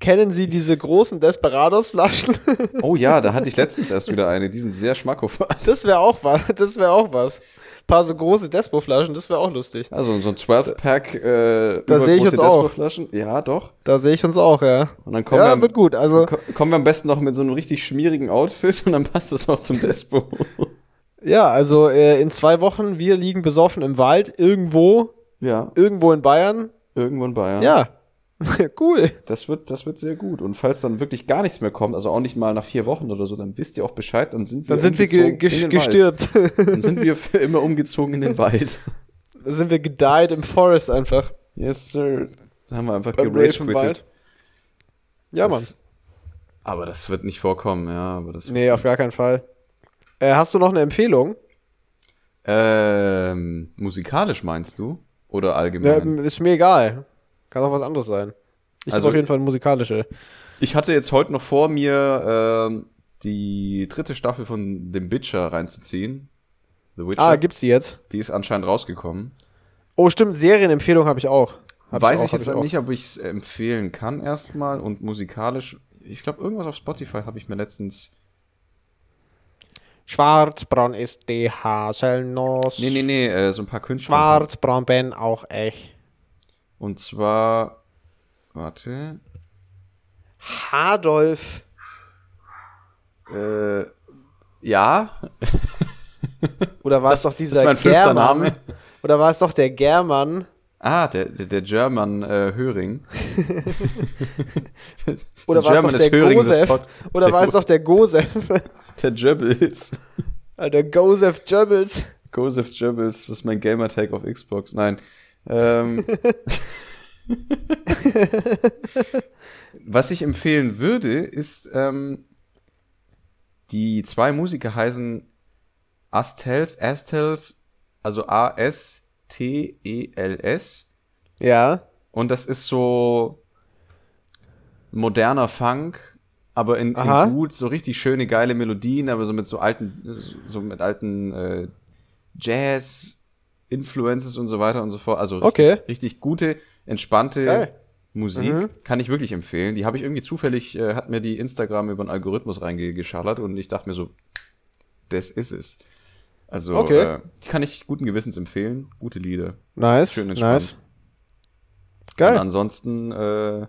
Kennen Sie diese großen Desperados-Flaschen? <laughs> Oh ja, da hatte ich letztens erst wieder eine. Die sind sehr schmackhaft. <laughs> Das wäre auch was. Das wäre auch was. Ein paar so große Despo-Flaschen, das wäre auch lustig. Also so ein 12-Pack äh, Da sehe ich uns auch. Ja, doch. Da sehe ich uns auch, ja. Und dann kommen, Ja, wir, wird gut. Also, ko- kommen wir am besten noch mit so einem richtig schmierigen Outfit und dann passt das auch zum Despo. <laughs> ja, also äh, in zwei Wochen, wir liegen besoffen im Wald, irgendwo, ja, irgendwo in Bayern. irgendwo in Bayern. Ja. Cool. Das wird, das wird sehr gut. Und falls dann wirklich gar nichts mehr kommt, also auch nicht mal nach vier Wochen oder so, dann wisst ihr auch Bescheid, dann sind wir Dann sind wir ge ge gestirbt. Dann sind wir <laughs> für immer umgezogen in den Wald. Dann sind wir gedied im Forest einfach. Yes, sir. Da haben wir einfach gerage. Ja, Mann. Das- Aber das wird nicht vorkommen, ja. Aber das Nee, auf gar keinen Fall. Äh, hast du noch eine Empfehlung? Ähm, musikalisch meinst du? Oder Ja, allgemein? ist mir egal. Kann auch was anderes sein. Ich Also- habe auf jeden Fall eine musikalische. Ich hatte jetzt heute noch vor mir, ähm, die dritte Staffel von The Witcher reinzuziehen. The Witcher. Ah, gibt's die jetzt? die ist anscheinend rausgekommen. Oh, stimmt, Serienempfehlung habe ich auch. Hab Weiß auch, ich jetzt auch. nicht, ob ich es empfehlen kann erstmal und musikalisch. Ich glaube, irgendwas auf Spotify habe ich mir letztens. Schwarzbraun ist die Haselnuss. Nee, nee, nee, äh, so ein paar Künstler. Schwarzbraun bin auch echt. Und zwar. Warte. Hadolf. Äh, ja, Oder war es doch das dieser ist mein fünfter German? Name. Oder war es doch der German? Ah, der, der, der German äh, Höring. <laughs> Oder war es doch der Höring, das Gosef? Oder der war es doch der Gosef? Der Goebbels. Alter, Gosef Goebbels. Joseph Goebbels, das ist mein Gamertag auf Xbox. Nein. Ähm, <laughs> was ich empfehlen würde, ist, ähm, die zwei Musiker heißen Astels, Astels, also A-S-T-E-L-S. Ja. Und das ist so moderner Funk, aber in, in gut, so richtig schöne, geile Melodien, aber so mit so alten, so mit alten äh, Jazz-Influences und so weiter und so fort. Also richtig, Okay. richtig gute, entspannte Geil. Musik. Mhm. Kann ich wirklich empfehlen. Die habe ich irgendwie zufällig, äh, hat mir die Instagram über einen Algorithmus reingeschallert und ich dachte mir so, das ist es. Also, Okay. äh, die kann ich guten Gewissens empfehlen. Gute Lieder. Nice. Schön entspannt. nice. Und Geil. ansonsten, äh,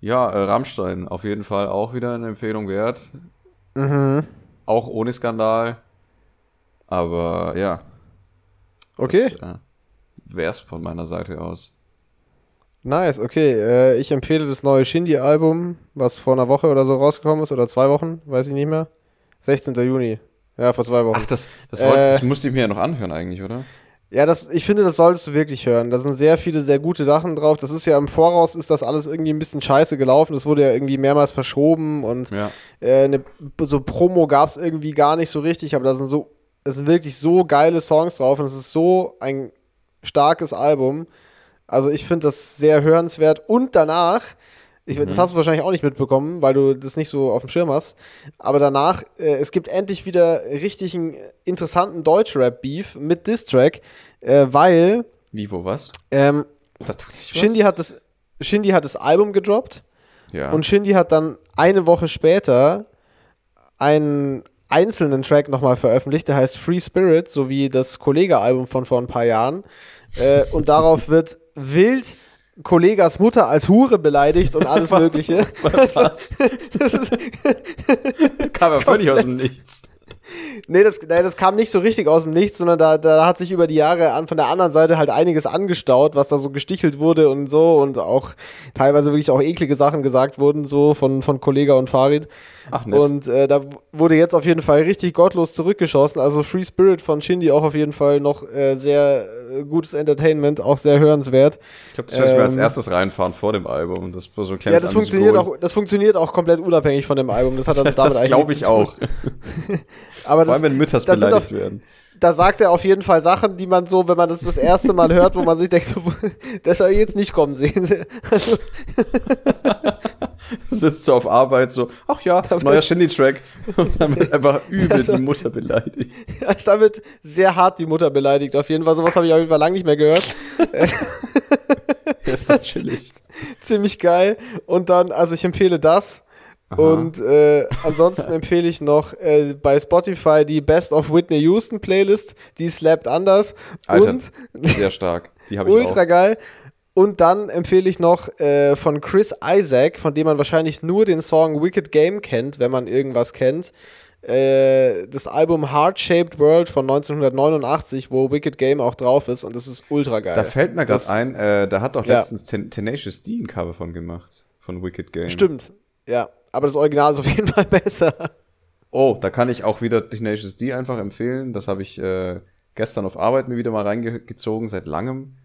Ja, äh, Rammstein, auf jeden Fall auch wieder eine Empfehlung wert. Mhm. Auch ohne Skandal. Aber ja. Okay. Das, äh, wär's von meiner Seite aus. Nice, okay. Äh, ich empfehle das neue Shindy-Album, was vor einer Woche oder so rausgekommen ist, oder zwei Wochen, weiß ich nicht mehr. 16. Juni. Ja, vor zwei Wochen. Ach, das, das, wollt, Äh. das musste ich mir ja noch anhören eigentlich, oder? Ja, das, ich finde, das solltest du wirklich hören. Da sind sehr viele sehr gute Sachen drauf. Das ist ja im Voraus, ist das alles irgendwie ein bisschen scheiße gelaufen. Das wurde ja irgendwie mehrmals verschoben und Ja. äh, ne, so Promo gab es irgendwie gar nicht so richtig, aber da sind so, es sind wirklich so geile Songs drauf und es ist so ein starkes Album. Also ich finde das sehr hörenswert und danach, ich, das hast du wahrscheinlich auch nicht mitbekommen, weil du das nicht so auf dem Schirm hast, aber danach, äh, es gibt endlich wieder richtig einen interessanten Deutschrap-Beef mit Distrack, äh, weil Wie, wo, was? ähm, Da tut sich was? Shindy, hat das, Shindy hat das Album gedroppt ja. und Shindy hat dann eine Woche später einen einzelnen Track nochmal veröffentlicht, der heißt Free Spirit, sowie das Kollega-Album von vor ein paar Jahren. Äh, und darauf wird wild Kollegas Mutter als Hure beleidigt und alles <laughs> Mögliche. was? <laughs> Das ist, Kam ja völlig aus dem Nichts. Nee, das, nee, das kam nicht so richtig aus dem Nichts, sondern da, da hat sich über die Jahre an, von der anderen Seite halt einiges angestaut, was da so gestichelt wurde und so und auch teilweise wirklich auch eklige Sachen gesagt wurden, so von, von Kollega und Farid. Ach, nett. Und äh, da wurde jetzt auf jeden Fall richtig gottlos zurückgeschossen. Also Free Spirit von Shindy auch auf jeden Fall noch äh, sehr gutes Entertainment, auch sehr hörenswert. ich glaube, das werde ich mir als ähm, erstes reinfahren vor dem Album. Das war so ein Ja, kleines das funktioniert, auch, das funktioniert auch komplett unabhängig von dem Album. Das hat also <laughs> damit Das eigentlich glaube nichts ich auch. <laughs> Aber Vor das, allem, wenn Mütters das beleidigt auf- werden. Da sagt er auf jeden Fall Sachen, die man so, wenn man das das erste Mal hört, wo man sich denkt, so, <laughs> das soll jetzt nicht kommen sehen. Also, <laughs> Du sitzt so auf Arbeit so, ach ja, neuer Shindy-Track. Und wird einfach übel Also- die <laughs> Mutter beleidigt. er ist damit sehr hart die Mutter beleidigt. Auf jeden Fall, sowas habe ich auf jeden Fall lange nicht mehr gehört. Das ist doch chillig. Ziemlich geil. Und dann, also ich empfehle das. Aha. Und äh, ansonsten <laughs> empfehle ich noch äh, bei Spotify die Best of Whitney Houston Playlist. Die slappt anders. Alter, Und Sehr stark. Die habe ich ultra auch. geil. Und dann empfehle ich noch äh, von Chris Isaac, von dem man wahrscheinlich nur den Song Wicked Game kennt, wenn man irgendwas kennt. Äh, das Album Heart Shaped World von 1989, wo Wicked Game auch drauf ist und das ist ultra geil. Da fällt mir gerade ein, äh, da hat doch Ja. letztens Ten Tenacious D ein Cover von gemacht. Von Wicked Game. Stimmt, ja. Aber das Original ist auf jeden Fall besser. Oh, da kann ich auch wieder Tenacious D einfach empfehlen. Das habe ich äh, gestern auf Arbeit mir wieder mal reingezogen, seit langem.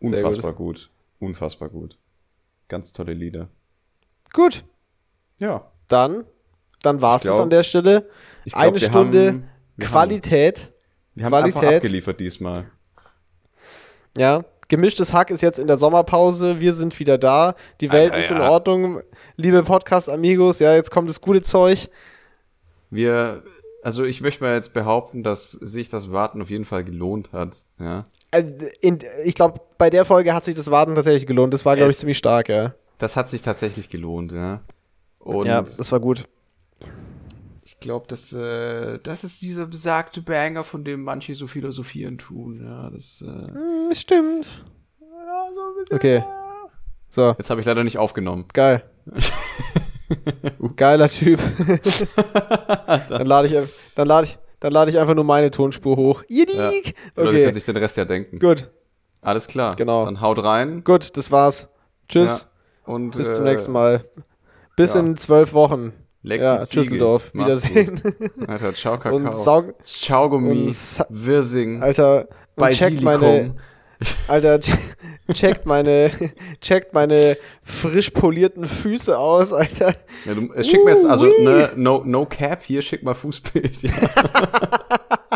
Unfassbar gut. Unfassbar gut. Ganz tolle Lieder. Gut, Ja. dann, dann war es an der Stelle. Ich glaub, Eine wir Stunde haben- wir Qualität. Haben, wir haben einfach Qualität. abgeliefert diesmal. Ja, gemischtes Hack ist jetzt in der Sommerpause. Wir sind wieder da. Die Welt Alter, ist in ja. Ordnung. Liebe Podcast-Amigos, ja, jetzt kommt das gute Zeug. Wir, also ich möchte mal jetzt behaupten, dass sich das Warten auf jeden Fall gelohnt hat. Ja. Also, in, ich glaube, bei der Folge hat sich das Warten tatsächlich gelohnt. Das war, glaube ich, ziemlich stark, ja. Das hat sich tatsächlich gelohnt, ja. Und ja, das war gut. Ich glaube, das, äh, das ist dieser besagte Banger, von dem manche so philosophieren tun. Ja, das, äh, Hm, stimmt. ja, so ein bisschen. Okay. So, Jetzt habe ich leider nicht aufgenommen. geil. <laughs> Geiler Typ. <laughs> dann lade ich, dann lade ich, dann lade ich einfach nur meine Tonspur hoch. Yidik! Ja. Die Leute Okay, können sich den Rest ja denken. gut, Alles klar. Genau. Dann haut rein. gut, das war's. Tschüss, Ja. Und, bis äh, zum nächsten Mal. Bis ja. in zwölf Wochen. Leck ja, die Ziege. Macht's Wiedersehen. Alter, ciao <laughs> Kakao. Und saug, ciao Gummi. und Wirsing. Alter, und checkt meine. <laughs> Alter, che- checkt meine, checkt meine frisch polierten Füße aus, Alter. Ja, du, äh, schick mir jetzt, also, ne, no, no cap hier, schick mal Fußbild. Ja. <laughs>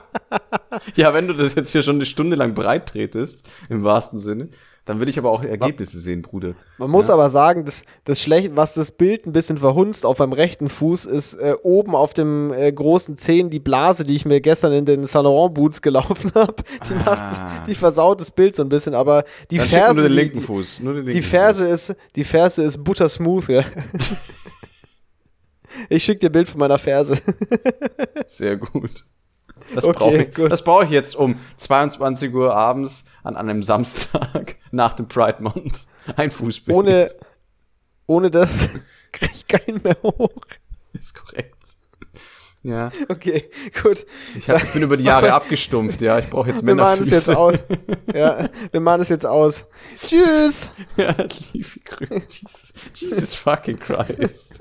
<laughs> ja, wenn du das jetzt hier schon eine Stunde lang breit tretest, im wahrsten Sinne, dann will ich aber auch Ergebnisse sehen, Bruder. Man muss aber sagen, das, das schlecht, was das Bild ein bisschen verhunzt auf meinem rechten Fuß, ist äh, oben auf dem äh, großen Zehen die Blase, die ich mir gestern in den Saint Laurent Boots gelaufen <laughs> habe. Die, macht, die versaut das Bild so ein bisschen, aber die Ah. Dann Ferse, nur den die- linken Fuß. Nur den linken Die Ferse ist, die Ferse ist buttersmooth, ja. <laughs> Ich schick dir Bild von meiner Ferse. Fuß. Sehr gut. Das Okay, brauche ich, das brauch ich jetzt um 22 Uhr abends an einem Samstag <laughs> nach dem Pride Month. Ein Fußbild. Ohne, Ohne das <laughs> krieg ich keinen mehr hoch. Ist korrekt. Ja. Okay, gut. Ich, hab, ich bin über die Jahre <laughs> abgestumpft, ja. Ich brauche jetzt Wir machen es Männerfüße. jetzt aus. Ja, wir machen es jetzt aus. Tschüss. ja, liebe Grüße. Jesus, Jesus fucking Christ.